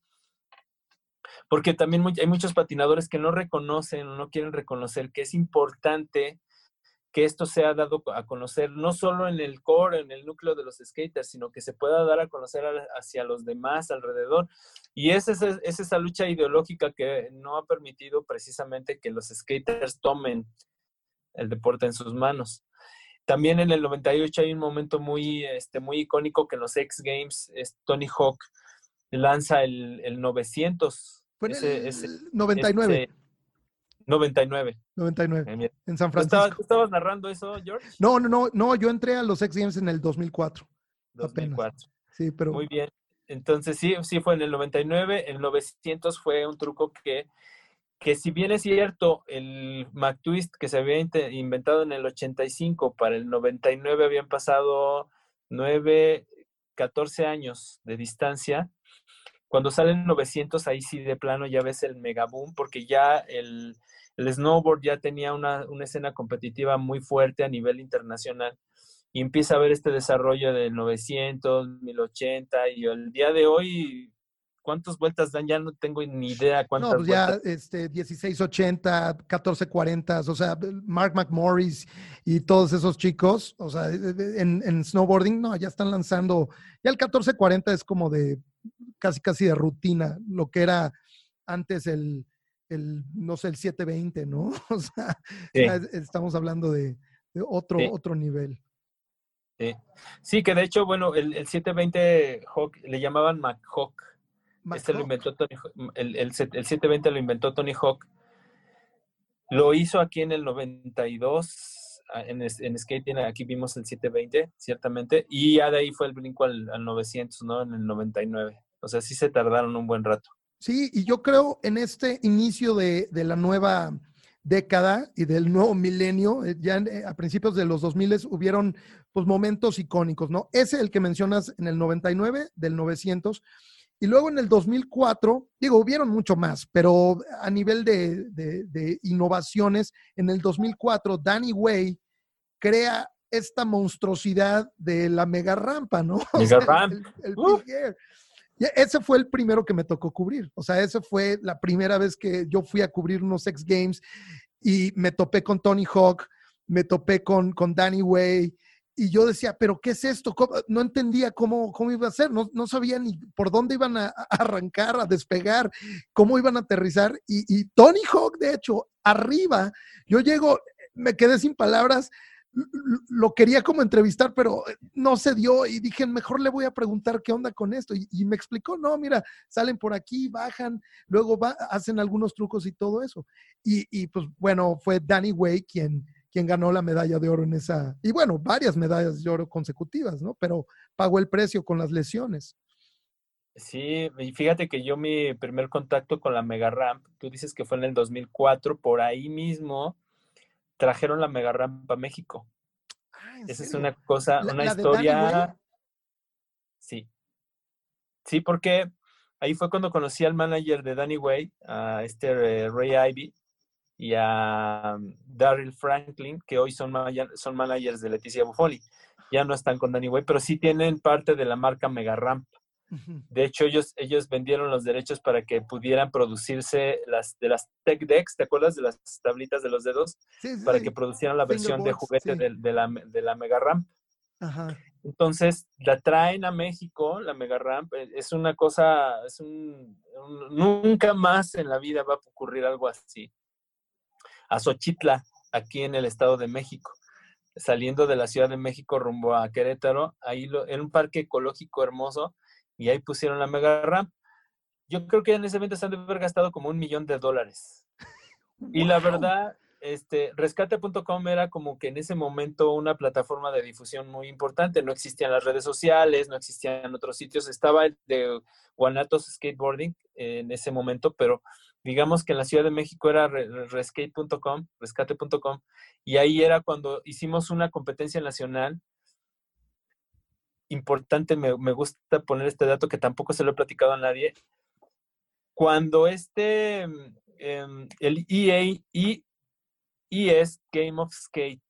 porque también hay muchos patinadores que no reconocen o no quieren reconocer que es importante que esto sea dado a conocer no solo en el core, en el núcleo de los skaters, sino que se pueda dar a conocer hacia los demás alrededor. Y esa es, es esa lucha ideológica que no ha permitido precisamente que los skaters tomen el deporte en sus manos. También en el 98 hay un momento muy, este, muy icónico que en los X Games es Tony Hawk lanza el, el 900. Fue en el 99. 99. 99. En San Francisco. ¿Tú estabas, narrando eso, George? No, no, no, no, yo entré a los X Games en el 2004. 2004. Sí, pero. Muy bien. Entonces, sí, sí fue en el 99. El 900 fue un truco que, que si bien es cierto, el McTwist que se había inventado en el 85 para el 99 habían pasado 9, 14 años de distancia. Cuando salen 900, ahí sí de plano ya ves el megaboom, porque ya el, el snowboard ya tenía una, escena competitiva muy fuerte a nivel internacional y empieza a ver este desarrollo del 900, 1080 y el día de hoy, ¿cuántas vueltas dan? Ya no tengo ni idea cuántas No, pues ya este, 1680, 1440, o sea, Mark McMorris y todos esos chicos, o sea, en, en snowboarding, no, ya están lanzando, ya el 1440 es como de casi casi de rutina, lo que era antes el, el, no sé, el 720, ¿no? *laughs* O sea, estamos hablando de, otro, otro nivel. Sí. que de hecho, bueno, el, 720 Hawk le llamaban MacHawk. Este lo inventó Tony el, el, 720 lo inventó Tony Hawk. Lo hizo aquí en el 92, ah, en, en skate, aquí vimos el 720, ciertamente, y ya de ahí fue el brinco al, al 900, ¿no? En el 99. O sea, sí se tardaron un buen rato. Sí, y yo creo en este inicio de, la nueva década y del nuevo milenio, eh, ya eh, a principios de los 2000 hubieron pues momentos icónicos, ¿no? Ese el que mencionas en el 99, del 900, y luego en el 2004, digo, hubieron mucho más, pero a nivel de, innovaciones, en el 2004, Danny Way crea esta monstruosidad de la mega rampa, ¿no? *laughs* Mega ramp. ese fue el primero que me tocó cubrir. O sea, esa fue la primera vez que yo fui a cubrir unos X Games y me topé con Tony Hawk, me topé con, con Danny Way. Y yo decía, ¿pero qué es esto? No entendía cómo, cómo iba a ser, no, no sabía ni por dónde iban a, arrancar, a despegar, cómo iban a aterrizar. Y, y Tony Hawk, de hecho, arriba, yo llego, me quedé sin palabras, lo quería como entrevistar, pero no se dio y dije, mejor le voy a preguntar qué onda con esto. Y, me explicó, no, mira, salen por aquí, bajan, luego hacen algunos trucos y todo eso. Y, pues bueno, fue Danny Way quien, quien ganó la medalla de oro en esa, y bueno, varias medallas de oro consecutivas, ¿no? Pero pagó el precio con las lesiones. Sí, y fíjate que yo mi primer contacto con la Mega Ramp, tú dices que fue en el 2004, por ahí mismo trajeron la Mega Rampa a México. Ah, Esa es una cosa, una historia. Sí. Sí, porque ahí fue cuando conocí al manager de Danny Way, a este eh, Ray Ivy y a um, Daryl Franklin, que hoy son, son managers de Leticia Buffoli. Ya no están con Danny Way, pero sí tienen parte de la marca Mega Ramp. De hecho, ellos, ellos vendieron los derechos para que pudieran producirse las de las Tech Decks, ¿te acuerdas de las tablitas de los dedos? para que producieran la versión de juguete de, la, de la Mega Ramp. Entonces, la traen a México, la Mega Ramp. Eh, es una cosa, es un, nunca más en la vida va a ocurrir algo así. A Xochitla, aquí en el Estado de México saliendo de la Ciudad de México rumbo a Querétaro, ahí lo, en un parque ecológico hermoso, y ahí pusieron la Mega Ramp. Yo creo que en ese evento se han de haber gastado como un millón de dólares. *laughs* Y la verdad, este, rescate.com era como que en ese momento una plataforma de difusión muy importante. No existían las redes sociales, no existían otros sitios. Estaba el de Guanatos Skateboarding en ese momento, pero digamos que en la Ciudad de México era rescate.com, rescate.com, y ahí era cuando hicimos una competencia nacional importante, me, gusta poner este dato que tampoco se lo he platicado a nadie. Cuando este, em, el EA y ES Game of Skate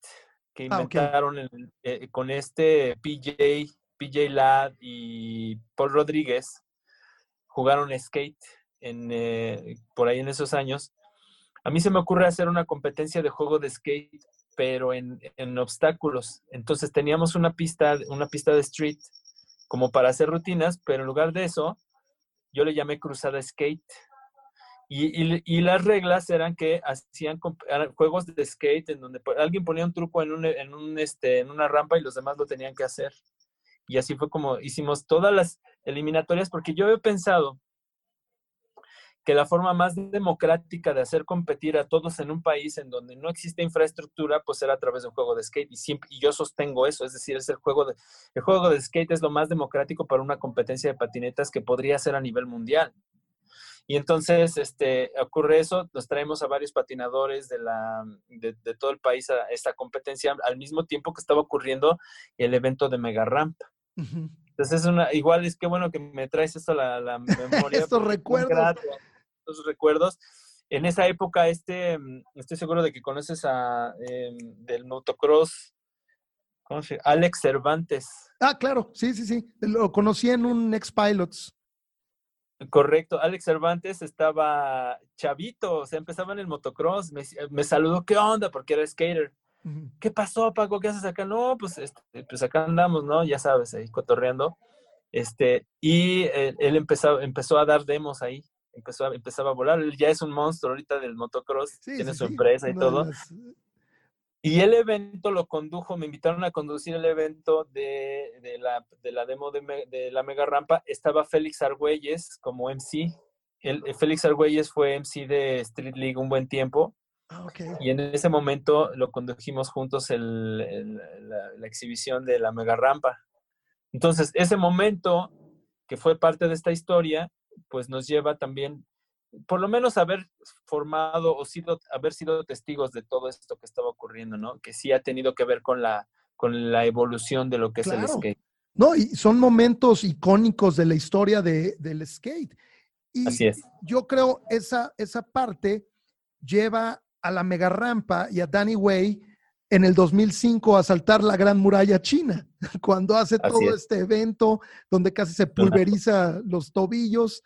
que Ah, inventaron el- eh, con este PJ, PJ Ladd y Paul Rodríguez. Jugaron skate en, eh, por ahí en esos años. A mí se me ocurre hacer una competencia de juego de skate, pero en, en obstáculos. Entonces teníamos una pista, una pista de street como para hacer rutinas, pero en lugar de eso, yo le llamé cruzada skate. Y, y- y las reglas eran que hacían juegos de skate en donde alguien ponía un truco en, un, en, un, este, en una rampa y los demás lo tenían que hacer. Y así fue como hicimos todas las eliminatorias, porque yo he pensado que la forma más democrática de hacer competir a todos en un país en donde no existe infraestructura, pues era a través de un juego de skate. Y, siempre, y yo sostengo eso, es decir, es el juego de, el juego de skate es lo más democrático para una competencia de patinetas que podría ser a nivel mundial. Y entonces este, ocurre eso, nos traemos a varios patinadores de, la, de, de todo el país a esta competencia al mismo tiempo que estaba ocurriendo el evento de Mega Ramp. Entonces es una, igual es que bueno que me traes esto a la, la *laughs* memoria. Estos recuerdos. grato, Estos recuerdos. En esa época, este, mm, estoy seguro de que conoces a em, del motocross, ¿cómo se llama? Alex Cervantes. Ah, claro, sí, sí, sí. Lo conocí en un ex pilots. Correcto, Alex Cervantes estaba chavito, o sea, empezaba en el motocross, me, me saludó, ¿qué onda? Porque era skater. ¿Qué pasó, Paco? ¿Qué haces acá? No, pues, este, pues acá andamos, ¿no? Ya sabes, ahí cotorreando. Este, y eh, él empezó, empezó a dar demos ahí, empezó a, empezaba a volar. Él ya es un monstruo ahorita del motocross, Sí, tiene sí, su sí. empresa y todo. las- Y el evento lo condujo, me invitaron a conducir el evento de, de la, de la demo de, me- de la Mega Rampa. Estaba Félix Argüelles como MC. El, eh, Félix Argüelles fue MC de Street League un buen tiempo. Ah, ok. Y en ese momento lo condujimos juntos el- el- la, la exhibición de la Mega Rampa. Entonces, ese momento que fue parte de esta historia, pues nos lleva también, por lo menos, haber formado o sido, haber sido testigos de todo esto que estaba ocurriendo, ¿no? Que sí ha tenido que ver con la, con la evolución de lo que es el skate. No, y son momentos icónicos de la historia de- del skate. Y Así es. yo creo esa, esa parte lleva a la mega rampa y a Danny Way en el 2005 a saltar la Gran Muralla China, *laughs* cuando hace Así todo es. este evento donde casi se pulveriza los tobillos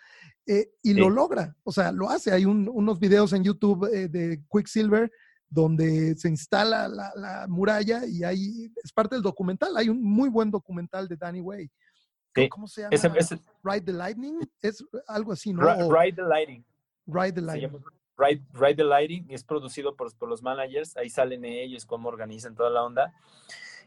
eh, y lo logra. O sea, lo hace. Hay un- unos videos en YouTube eh, de Quicksilver donde se instala la, la muralla y ahí es parte del documental. Hay un muy buen documental de Danny Way. Sí. ¿Cómo se llama? Ride the Lightning. Es algo así, ¿no? Ri- O Ride the Lighting. Ride the Lightning. Ride, Ride the Lighting y es producido por, por los managers. Ahí salen ellos, cómo organizan toda la onda.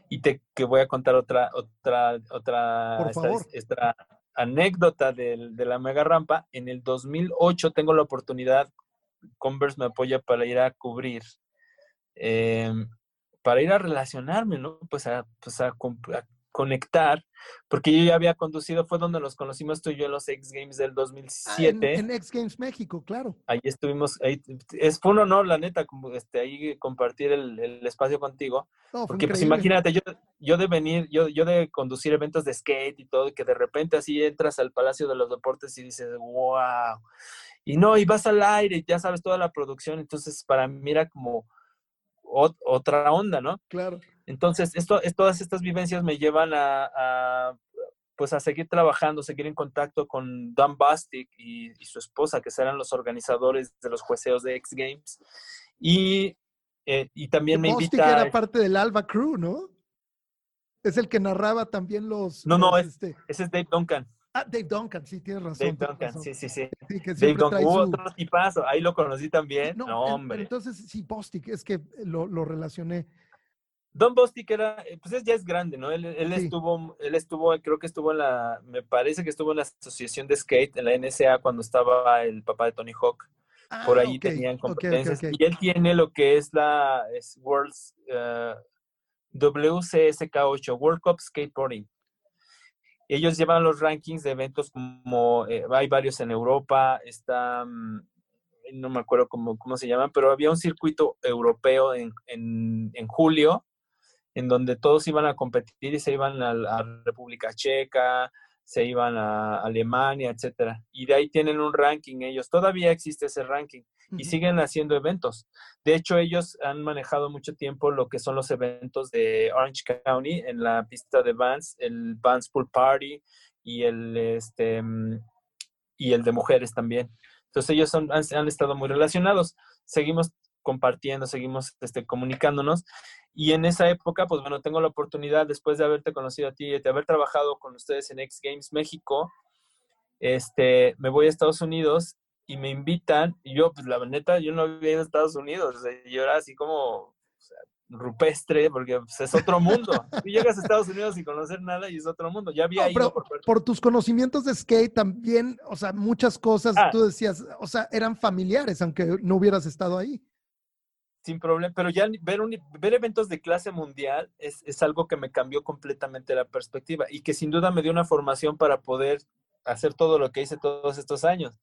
Y te que voy a contar otra, otra, otra, Por esta- favor. esta anécdota del- de la mega rampa. En el 2008 tengo la oportunidad, Converse me apoya para ir a cubrir, em, para ir a relacionarme, ¿no? Pues a, pues a, a conectar, porque yo ya había conducido, fue donde nos conocimos tú y yo en los X Games del Ah, en, 2007 en X Games México, claro. ahí estuvimos, ahí, es, fue un honor, la neta, como, este, ahí compartir el, el espacio contigo, No, porque pues imagínate, yo, yo de venir, yo, yo de conducir eventos de skate y todo, y que de repente así entras al Palacio de los Deportes y dices, wow, y no, y vas al aire y ya sabes toda la producción, entonces para mí era como ot- otra onda, ¿no? Claro. Entonces, esto, es, todas estas vivencias me llevan a, a, pues a seguir trabajando, seguir en contacto con Dan Bastic y, y su esposa, que serán los organizadores de los jueceos de X Games. Y, eh, y también me Bostic invita... era parte del Alba Crew, ¿no? Es el que narraba también los. No, no, los, este- Ese es Dave Duncan. Ah, Dave Duncan, sí, tienes razón. Dave Duncan, razón. sí, sí, sí. Sí, que Dave Duncan, hubo su- otro tipazo, ahí lo conocí también. No, en- hombre. entonces, sí, Bostic, es que lo, lo relacioné. Don Bostic era, eh, pues es- ya es grande, ¿no? Él, él Sí. estuvo, él estuvo, creo que estuvo en la, me parece que estuvo en la asociación de skate, en la NSA, cuando estaba el papá de Tony Hawk. Por Ah, ahí ok, tenían competencias. Y él tiene lo que es la es World's eh, WCSK8, World Cup Skateboarding. Ellos llevan los rankings de eventos como, eh, hay varios en Europa, está, mm, no me acuerdo cómo, cómo se llaman, pero había un circuito europeo en, en, en julio, en donde todos iban a competir y se iban a, la- República Checa, se iban a Alemania, etcétera. Y de ahí tienen un ranking ellos. Todavía existe ese ranking. y siguen haciendo eventos. De hecho, ellos han manejado mucho tiempo lo que son los eventos de Orange County en la pista de Vans, el Vans Pool Party y el, este, mm, y el de mujeres también. Entonces ellos han, han, estado muy relacionados. Seguimos compartiendo, seguimos este, comunicándonos. Y en esa época, pues bueno, tengo la oportunidad, después de haberte conocido a ti y de haber trabajado con ustedes en X Games México, este, me voy a Estados Unidos y me invitan. Y yo, pues la neta, yo no había ido a Estados Unidos. yo era así como rupestre, porque pues, es otro mundo. Tú llegas a Estados Unidos sin conocer nada y es otro mundo. Ya había ido por, tus conocimientos de skate también, o sea, muchas cosas, ah. tú decías, o sea, eran familiares, aunque no hubieras estado ahí sin problema, pero ya ver, ver eventos de clase mundial es, es, algo que me cambió completamente la perspectiva y que sin duda me dio una formación para poder hacer todo lo que hice todos estos años.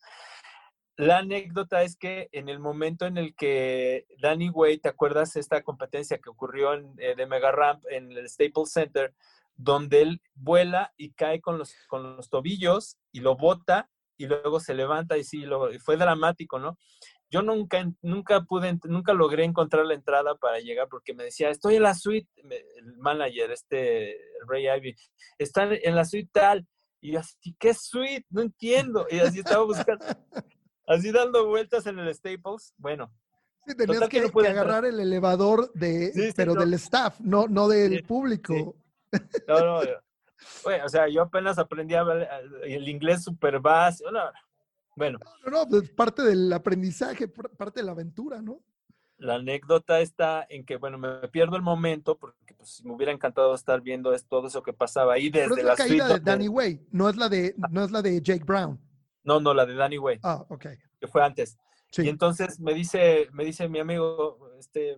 La anécdota es que en el momento en el que Danny Way, ¿te acuerdas esta competencia que ocurrió en, eh, de Mega Ramp en el Staples Center, donde él vuela y cae con los, con los tobillos y lo bota y luego se levanta y sí, lo, fue dramático, ¿no? Yo nunca, nunca pude, nunca logré encontrar la entrada para llegar porque me decía, estoy en la suite, el manager, este, Ray Ivy, está en la suite tal. Y yo así, ¿qué suite? No entiendo. Y así estaba buscando, *laughs* así dando vueltas en el Staples. Bueno. Sí, tenías que, agarrar el elevador de, pero del staff, no, no del público. *laughs* No, no, o sea, yo apenas aprendí a hablar el inglés súper básico. No, bueno. No, no, pues parte del aprendizaje, parte de la aventura, ¿no? La anécdota está en que, bueno, me pierdo el momento porque pues, me hubiera encantado estar viendo todo eso que pasaba ahí desde Pero es la, caída de Danny Way, no es la de, ah. no es la de Jake Brown. No, no, la de Danny Way. Ah, ok. Que fue antes. Y entonces me dice, me dice mi amigo, este,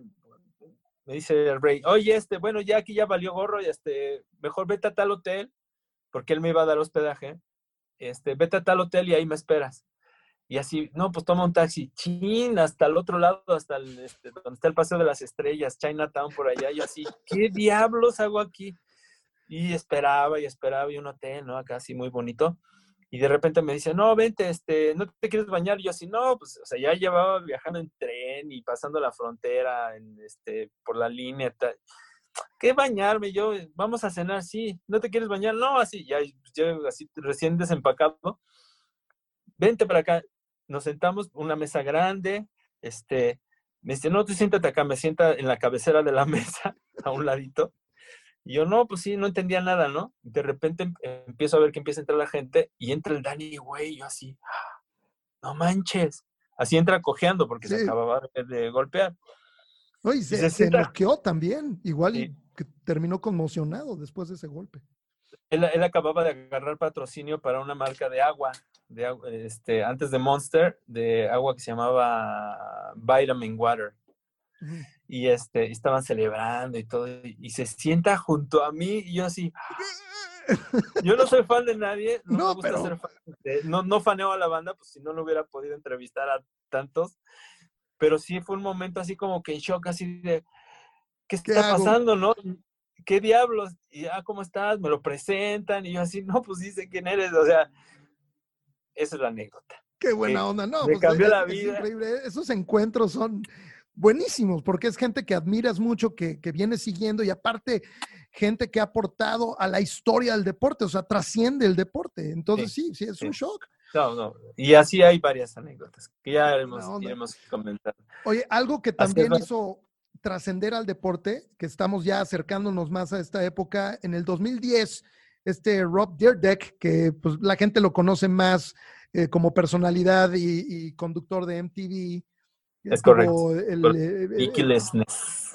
me dice el rey, oye, este, bueno, ya aquí ya valió gorro, y este, mejor vete a tal hotel, porque él me iba a dar hospedaje, este, vete a tal hotel y ahí me esperas. Y así, no, pues toma un taxi, chin, hasta el otro lado, hasta el, este, donde está el Paseo de las Estrellas, Chinatown por allá. Yo así, ¿qué diablos hago aquí? Y esperaba y esperaba y un hotel, ¿no? Acá así muy bonito. Y de repente me dice, no, vente, este, ¿no te quieres bañar? Y yo así, no, pues, o sea, ya llevaba viajando en tren y pasando la frontera, en, este, por la línea. ¿Qué bañarme? Yo, vamos a cenar, sí. ¿No te quieres bañar? No, así, ya, ya así recién desempacado. Vente para acá nos sentamos, una mesa grande, este, me dice, no, tú siéntate acá, me sienta en la cabecera de la *laughs* mesa, a un ladito. Y yo, no, pues sí, no entendía nada, ¿no? De repente em, empiezo a ver que empieza a entrar la gente y entra el Danny, güey, yo así, no manches. Así entra cojeando porque se acababa de, golpear. No, y se, se, noqueó también, igual que terminó conmocionado después de ese golpe. Él, él, acababa de agarrar patrocinio para una marca de agua de, este, antes de Monster, de agua que se llamaba Vitamin Water. Y este, estaban celebrando y todo, y, se sienta junto a mí, y yo así. *laughs* Yo no soy fan de nadie, no, no, no, faneo a la banda, pues si no, no hubiera podido entrevistar a tantos. Pero sí fue un momento así como que en shock, así de, ¿qué está pasando, no? ¿Qué diablos? Y, ah, ¿cómo estás? Me lo presentan, y yo así, no, pues dice quién eres, o sea, esa es la anécdota. Qué buena onda, ¿no? Me pues, cambió la vida. Esos encuentros son buenísimos porque es gente que admiras mucho, que, que viene siguiendo y aparte gente que ha aportado a la historia del deporte, o sea, trasciende el deporte. Entonces sí, sí, es un shock. No, no. Y así hay varias anécdotas que ya hemos, hemos comentado. Oye, algo que también hizo trascender al deporte, que estamos ya acercándonos más a esta época, en el 2010 este Rob Dyrdek, que pues, la gente lo conoce más eh, como personalidad y, conductor de MTV. Es correcto. El, eh, eh,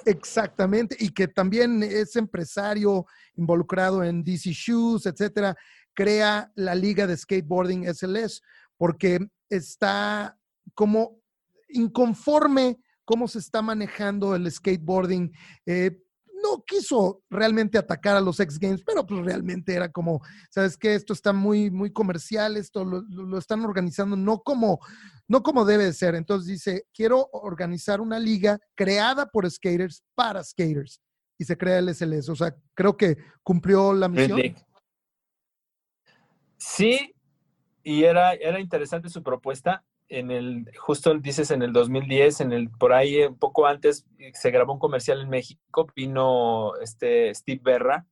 exactamente, y que también es empresario involucrado en DC Shoes, etcétera, crea la liga de skateboarding SLS, porque está como inconforme cómo se está manejando el skateboarding no quiso realmente atacar a los X Games, pero pues realmente era como, ¿sabes qué? Esto está muy, muy comercial, esto lo, están organizando no como, no como debe de ser. Entonces dice, quiero organizar una liga creada por skaters para skaters. Y se crea el SLS. O sea, creo que cumplió la misión. Sí, y era, era interesante su propuesta. en el, justo dices en el 2010, en el, por ahí un poco antes, se grabó un comercial en México, vino este Steve Berra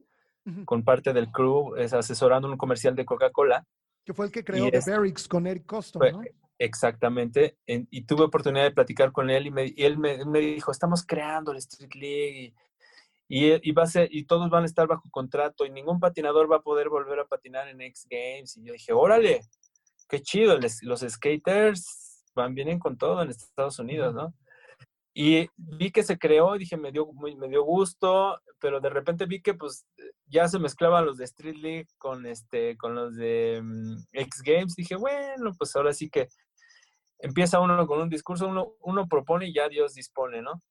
con parte del crew, es asesorando un comercial de Coca-Cola. Que fue el que creó The Barracks con Eric Coston, ¿no? Exactamente, y tuve oportunidad de platicar con él y, me, y él me, me, dijo, estamos creando el Street League y, y, va a ser, y todos van a estar bajo contrato y ningún patinador va a poder volver a patinar en X Games. Y yo dije, órale, qué chido, los skaters van, vienen con todo en Estados Unidos, ¿no? Y vi que se creó, dije, me dio, me dio gusto, pero de repente vi que pues ya se mezclaban los de Street League con, este, con los de mm, X Games. Dije, bueno, pues ahora sí que empieza uno con un discurso, uno, uno propone y ya Dios dispone, ¿no?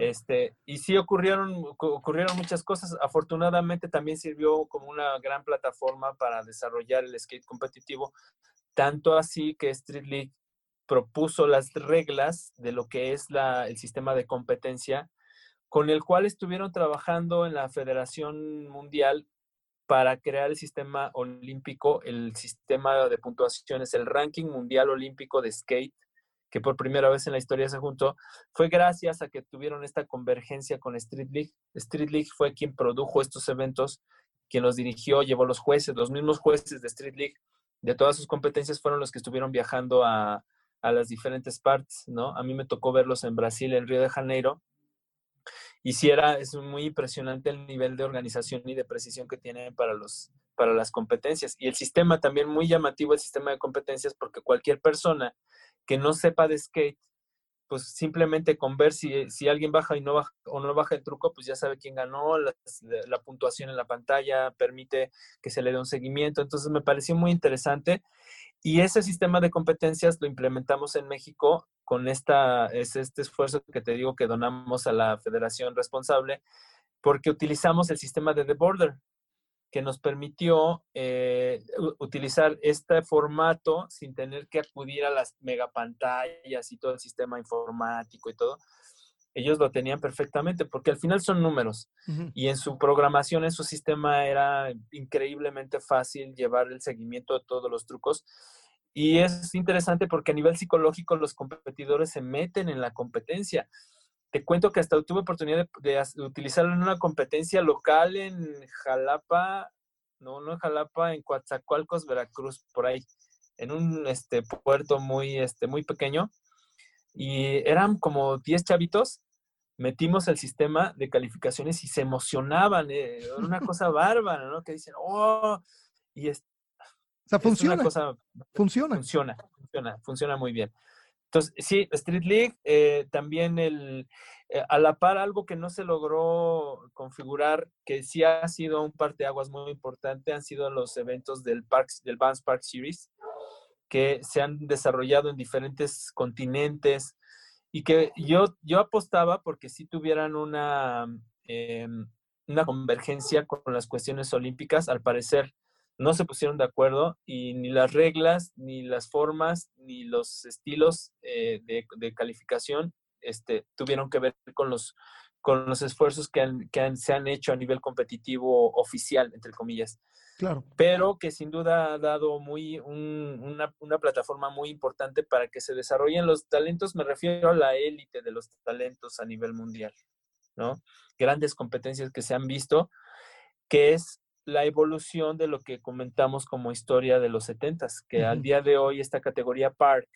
Este, y sí ocurrieron, ocurrieron muchas cosas. Afortunadamente también sirvió como una gran plataforma para desarrollar el skate competitivo, tanto así que Street League propuso las reglas de lo que es la, el sistema de competencia, con el cual estuvieron trabajando en la Federación Mundial para crear el sistema olímpico, el sistema de puntuaciones, el ranking mundial olímpico de skate, que por primera vez en la historia se juntó, fue gracias a que tuvieron esta convergencia con Street League. Street League fue quien produjo estos eventos, quien los dirigió, llevó los jueces, los mismos jueces de Street League, de todas sus competencias, fueron los que estuvieron viajando a, a las diferentes partes, ¿no? A mí me tocó verlos en Brasil, en Río de Janeiro, y sí era, es muy impresionante el nivel de organización y de precisión que tienen para, los, para las competencias. Y el sistema también muy llamativo, el sistema de competencias, porque cualquier persona que no sepa de skate, pues simplemente con ver si, si alguien baja y no baja o no baja el truco, pues ya sabe quién ganó, la, la puntuación en la pantalla permite que se le dé un seguimiento. Entonces me pareció muy interesante y ese sistema de competencias lo implementamos en México con esta, es este esfuerzo que te digo que donamos a la federación responsable, porque utilizamos el sistema de The Border, que nos permitió eh, utilizar este formato sin tener que acudir a las megapantallas y todo el sistema informático y todo, ellos lo tenían perfectamente, porque al final son números. Y en su programación, en su sistema, era increíblemente fácil llevar el seguimiento de todos los trucos. Y es interesante porque a nivel psicológico los competidores se meten en la competencia. Te cuento que hasta tuve oportunidad de, utilizarlo en una competencia local en Jalapa, no, no en Jalapa, en Coatzacoalcos, Veracruz, por ahí, en un este, puerto muy, este, muy pequeño y eran como 10 chavitos, metimos el sistema de calificaciones y se emocionaban, eh, era una cosa *laughs* bárbara, ¿no? Que dicen, oh, y es, o sea, funciona. cosa, funciona. Funciona, funciona, funciona muy bien. Entonces, sí, Street League, eh, también el, eh, a la par algo que no se logró configurar, que sí ha sido un parteaguas muy importante, han sido los eventos del, Parks, del Vans Park Series, que se han desarrollado en diferentes continentes y que yo, yo apostaba porque si tuvieran una, em, una convergencia con las cuestiones olímpicas. Al parecer no se pusieron de acuerdo y ni las reglas, ni las formas, ni los estilos eh, de, calificación este, tuvieron que ver con los, con los esfuerzos que, que se han hecho a nivel competitivo oficial, entre comillas. Claro. Pero que sin duda ha dado muy una, una, plataforma muy importante para que se desarrollen los talentos. Me refiero a la élite de los talentos a nivel mundial, ¿no? Grandes competencias que se han visto, que es la evolución de lo que comentamos como historia de los 70 que al día de hoy esta categoría Park,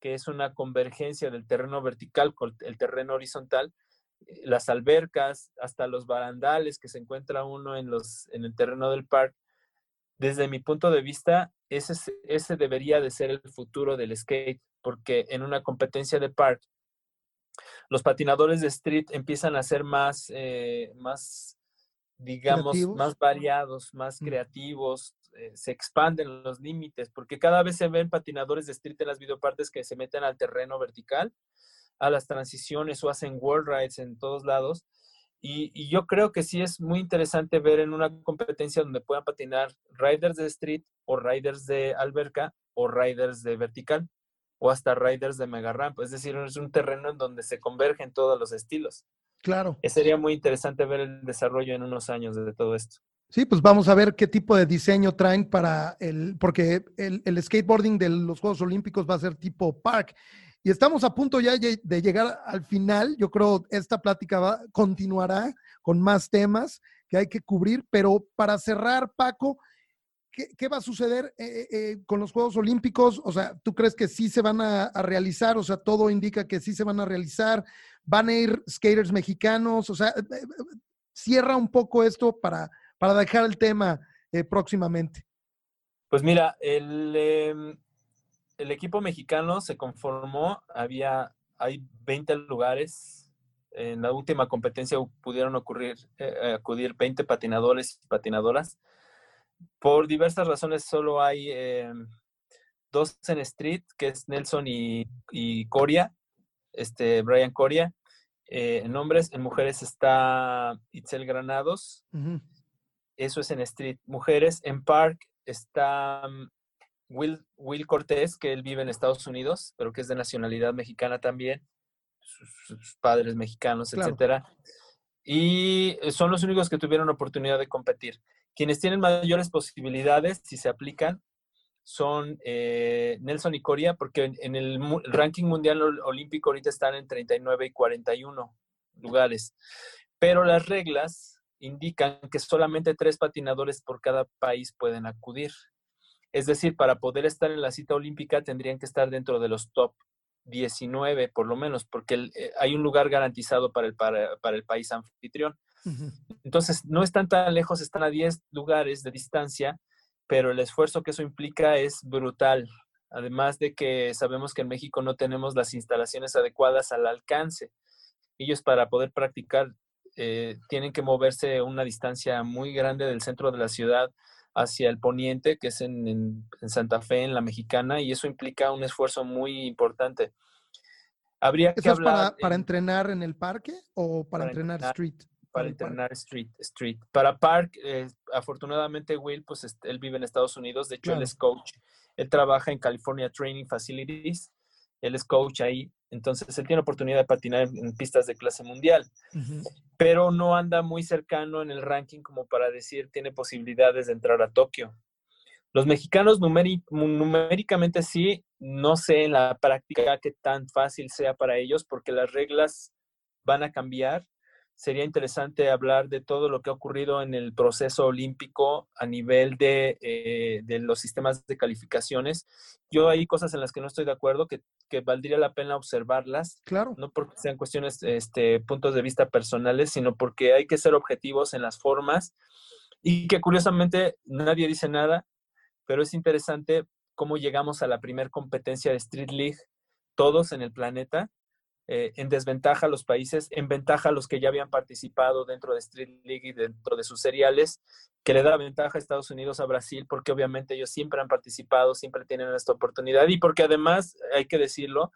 que es una convergencia del terreno vertical con el terreno horizontal, eh, las albercas, hasta los barandales que se encuentra uno en, los, en el terreno del parque. Desde mi punto de vista, ese, ese debería de ser el futuro del skate, porque en una competencia de park, los patinadores de street empiezan a ser más, eh, más digamos, más variados, más mm. creativos, eh, se expanden los límites, porque cada vez se ven patinadores de street en las videopartes que se meten al terreno vertical a las transiciones o hacen world rides en todos lados. Y, yo creo que sí es muy interesante ver en una competencia donde puedan patinar riders de street o riders de alberca o riders de vertical o hasta riders de mega ramp. Es decir, es un terreno en donde se convergen todos los estilos. Claro. sería muy interesante ver el desarrollo en unos años de todo esto. Sí, pues vamos a ver qué tipo de diseño traen para el, porque el, el skateboarding de los Juegos Olímpicos va a ser tipo park. Y estamos a punto ya de llegar al final. Yo creo esta plática va, continuará con más temas que hay que cubrir, pero para cerrar, Paco, ¿qué, va a suceder eh, eh, eh, con los Juegos Olímpicos? O sea, ¿tú crees que sí se van a, realizar? O sea, todo indica que sí se van a realizar. ¿Van a ir skaters mexicanos? O sea, cierra un poco esto para, para dejar el tema próximamente. Pues mira, el, em, el equipo mexicano se conformó, había, hay 20 lugares. En la última competencia pudieron ocurrir, acudir 20 patinadores y patinadoras. Por diversas razones solo hay eh, dos en Street, que es Nelson y, Coria, este, Brian Coria. en hombres, en mujeres está Itzel Granados. Eso es en Street. Mujeres, en Park está mm, Will, Will Cortés, que él vive en Estados Unidos, pero que es de nacionalidad mexicana también, sus, padres mexicanos, etcétera. Y son los únicos que tuvieron oportunidad de competir. Quienes tienen mayores posibilidades, si se aplican, son eh, Nelson y Coria, porque en, el, ranking mundial olímpico ahorita están en 39 y 41 lugares. Pero las reglas indican que solamente tres patinadores por cada país pueden acudir. Es decir, para poder estar en la cita olímpica tendrían que estar dentro de los top 19 por lo menos, porque eh, hay un lugar garantizado para el, para, el país anfitrión. Entonces, no están tan lejos, están a 10 lugares de distancia, pero el esfuerzo que eso implica es brutal. Además de que sabemos que en México no tenemos las instalaciones adecuadas al alcance. Ellos para poder practicar eh, tienen que moverse una distancia muy grande del centro de la ciudad hacia el poniente, que es en, Santa Fe, en la mexicana, y eso implica un esfuerzo muy importante. Habría que hablar, para, entrenar en el parque o para, entrenar, street? Para, entrenar street, street. Para park, eh, afortunadamente Will, pues él vive en Estados Unidos, de hecho él es coach, él trabaja en California Training Facilities, él es coach ahí, entonces él tiene oportunidad de patinar en pistas de clase mundial, pero no anda muy cercano en el ranking como para decir tiene posibilidades de entrar a Tokio. Los mexicanos numéricamente sí, no sé en la práctica qué tan fácil sea para ellos porque las reglas van a cambiar sería interesante hablar de todo lo que ha ocurrido en el proceso olímpico a nivel de, eh, los sistemas de calificaciones. Yo hay cosas en las que no estoy de acuerdo, que, valdría la pena observarlas. Claro. No porque sean cuestiones, este, puntos de vista personales, sino porque hay que ser objetivos en las formas y que curiosamente nadie dice nada, pero es interesante cómo llegamos a la primer competencia de Street League todos en el planeta eh, en desventaja a los países, en ventaja a los que ya habían participado dentro de Street League y dentro de sus seriales, que le da ventaja a Estados Unidos a Brasil, porque obviamente ellos siempre han participado, siempre tienen esta oportunidad y porque además, hay que decirlo,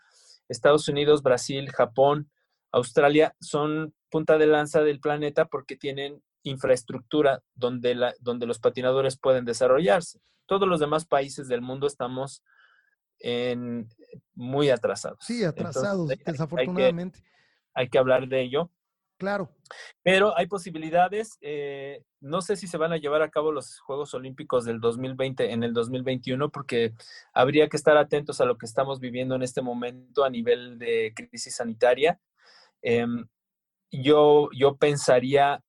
Estados Unidos, Brasil, Japón, Australia son punta de lanza del planeta porque tienen infraestructura donde, la, donde los patinadores pueden desarrollarse. Todos los demás países del mundo estamos en, muy atrasados. Sí, atrasados, desafortunadamente. Hay que, hablar de ello. Claro. Pero hay posibilidades. Eh, no sé si se van a llevar a cabo los Juegos Olímpicos del 2020 en el 2021, porque habría que estar atentos a lo que estamos viviendo en este momento a nivel de crisis sanitaria. Em, yo, yo pensaría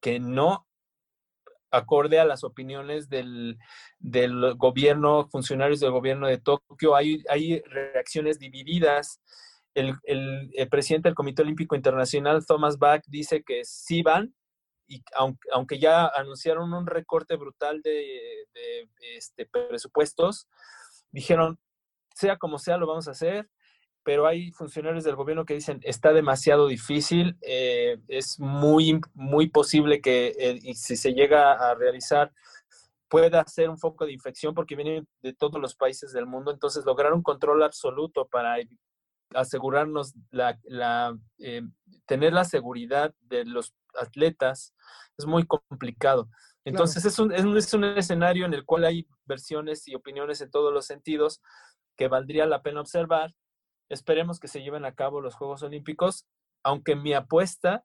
que no, acorde a las opiniones del, gobierno, funcionarios del gobierno de Tokio, hay, hay reacciones divididas. El, presidente del Comité Olímpico Internacional, Thomas Bach, dice que sí van, y aunque, ya anunciaron un recorte brutal de, este, presupuestos, dijeron, sea como sea, lo vamos a hacer pero hay funcionarios del gobierno que dicen está demasiado difícil, eh, es muy, muy posible que eh, si se llega a realizar pueda ser un foco de infección porque vienen de todos los países del mundo, entonces lograr un control absoluto para asegurarnos la, la eh, tener la seguridad de los atletas es muy complicado. Entonces es, un, es un escenario en el cual hay versiones y opiniones en todos los sentidos que valdría la pena observar Esperemos que se lleven a cabo los Juegos Olímpicos. aunque mi apuesta,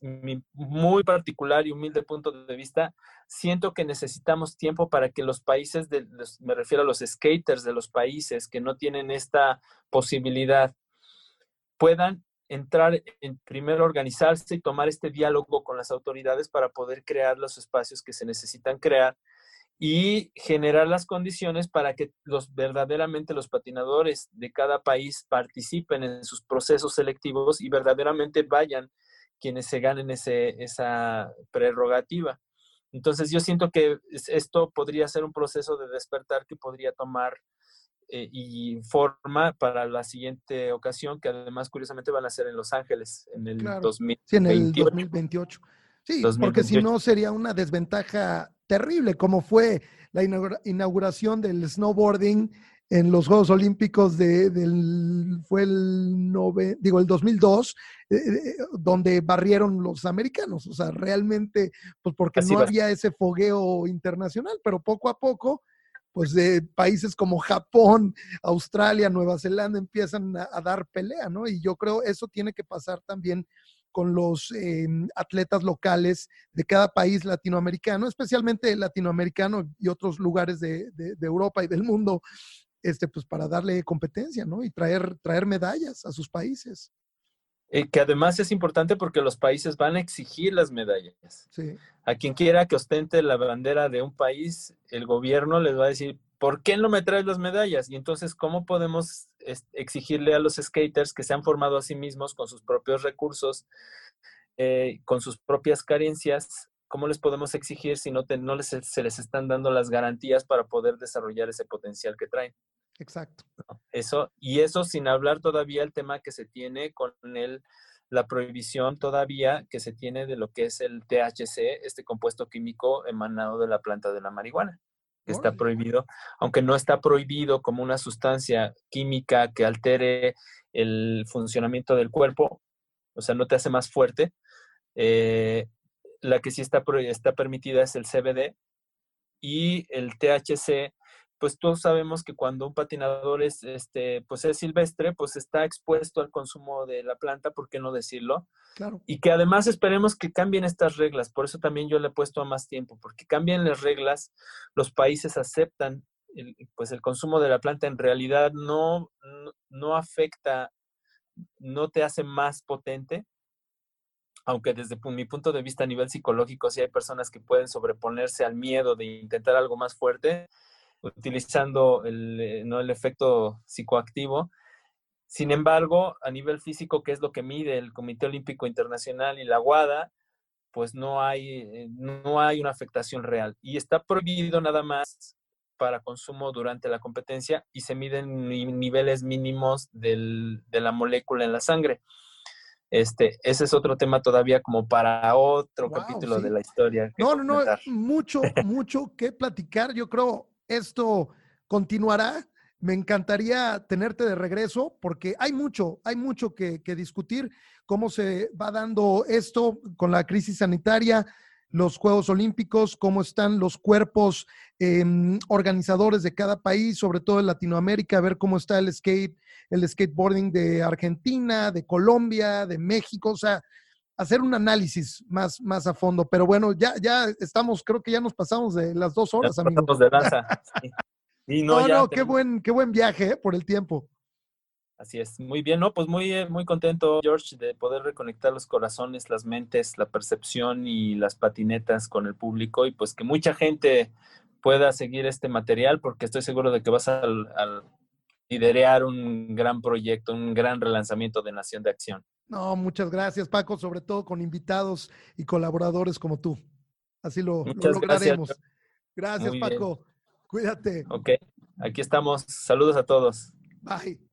mi muy particular y humilde punto de vista, siento que necesitamos tiempo para que los países, me refiero a los skaters de los países que no tienen esta posibilidad, puedan entrar en primero organizarse y tomar este diálogo con las autoridades para poder crear los espacios que se necesitan crear y generar las condiciones para que los verdaderamente los patinadores de cada país participen en sus procesos selectivos y verdaderamente vayan quienes se ganen ese, esa prerrogativa. Entonces yo siento que esto podría ser un proceso de despertar que podría tomar eh, y forma para la siguiente ocasión, que además curiosamente van a ser en Los Ángeles en el 2028. Sí, en el 2028. Sí, porque si no sería una desventaja terrible, como fue la inauguración del snowboarding en los Juegos Olímpicos de, del, fue el, digo, el 2002, eh, eh, donde barrieron los americanos. O sea, realmente, pues porque no había ese fogueo internacional, pero poco a poco, pues de países como Japón, Australia, Nueva Zelanda empiezan a, a dar pelea, ¿no? Y yo creo eso tiene que pasar también con los em, atletas locales de cada país latinoamericano, especialmente latinoamericano y otros lugares de, Europa y del mundo, este, pues para darle competencia, ¿no? Y traer, traer medallas a sus países. Eh, que además es importante porque los países van a exigir las medallas. Sí. A quien quiera que ostente la bandera de un país, el gobierno les va a decir, ¿por qué no me traes las medallas? Y entonces, ¿cómo podemos exigirle a los skaters que se han formado a sí mismos con sus propios recursos, eh, con sus propias carencias? ¿Cómo les podemos exigir si no, no les, se les están dando las garantías para poder desarrollar ese potencial que traen? Exacto. Eso, y eso sin hablar todavía el tema que se tiene con el, la prohibición todavía que se tiene de lo que es el THC, este compuesto químico emanado de la planta de la marihuana que está prohibido, aunque no está prohibido como una sustancia química que altere el funcionamiento del cuerpo, o sea, no te hace más fuerte. Eh, la que sí está, está permitida es el CBD y el THC pues todos sabemos que cuando un patinador es, este, pues es silvestre, pues está expuesto al consumo de la planta, ¿por qué no decirlo? Claro. Y que además esperemos que cambien estas reglas, por eso también yo le he puesto a más tiempo, porque cambian las reglas, los países aceptan, el, pues el consumo de la planta en realidad no, no, afecta, no te hace más potente, aunque desde mi punto de vista a nivel psicológico, si hay personas que pueden sobreponerse al miedo de intentar algo más fuerte, utilizando el, eh, ¿no? el efecto psicoactivo. Sin embargo, a nivel físico, que es lo que mide el Comité Olímpico Internacional y la WADA, pues no hay, eh, no hay una afectación real. Y está prohibido nada más para consumo durante la competencia y se miden niveles mínimos del, de la molécula en la sangre. Este, ese es otro tema todavía como para otro capítulo de la historia. No, no, no, mucho, mucho que platicar. Yo creo, esto continuará. Me encantaría tenerte de regreso porque hay mucho, hay mucho que, discutir, cómo se va dando esto con la crisis sanitaria, los Juegos Olímpicos, cómo están los cuerpos em, organizadores de cada país, sobre todo en Latinoamérica, ver cómo está el skate, el skateboarding de Argentina, de Colombia, de México, o sea, hacer un análisis más, más a fondo. Pero bueno, ya, ya estamos, creo que ya nos pasamos de las dos horas, amigos. de danza. Y *laughs* no, no, qué, buen, qué buen viaje ¿eh? por el tiempo. Así es, muy bien, ¿no? Pues muy, eh, muy contento, George, de poder reconectar los corazones, las mentes, la percepción y las patinetas con el público y pues que mucha gente pueda seguir este material porque estoy seguro de que vas a liderar un gran proyecto, un gran relanzamiento de Nación de Acción. No, muchas gracias, Paco, sobre todo con invitados y colaboradores como tú. Así lo, lograremos. Gracias, Paco. Cuídate. Ok, aquí estamos. Saludos a todos. Bye.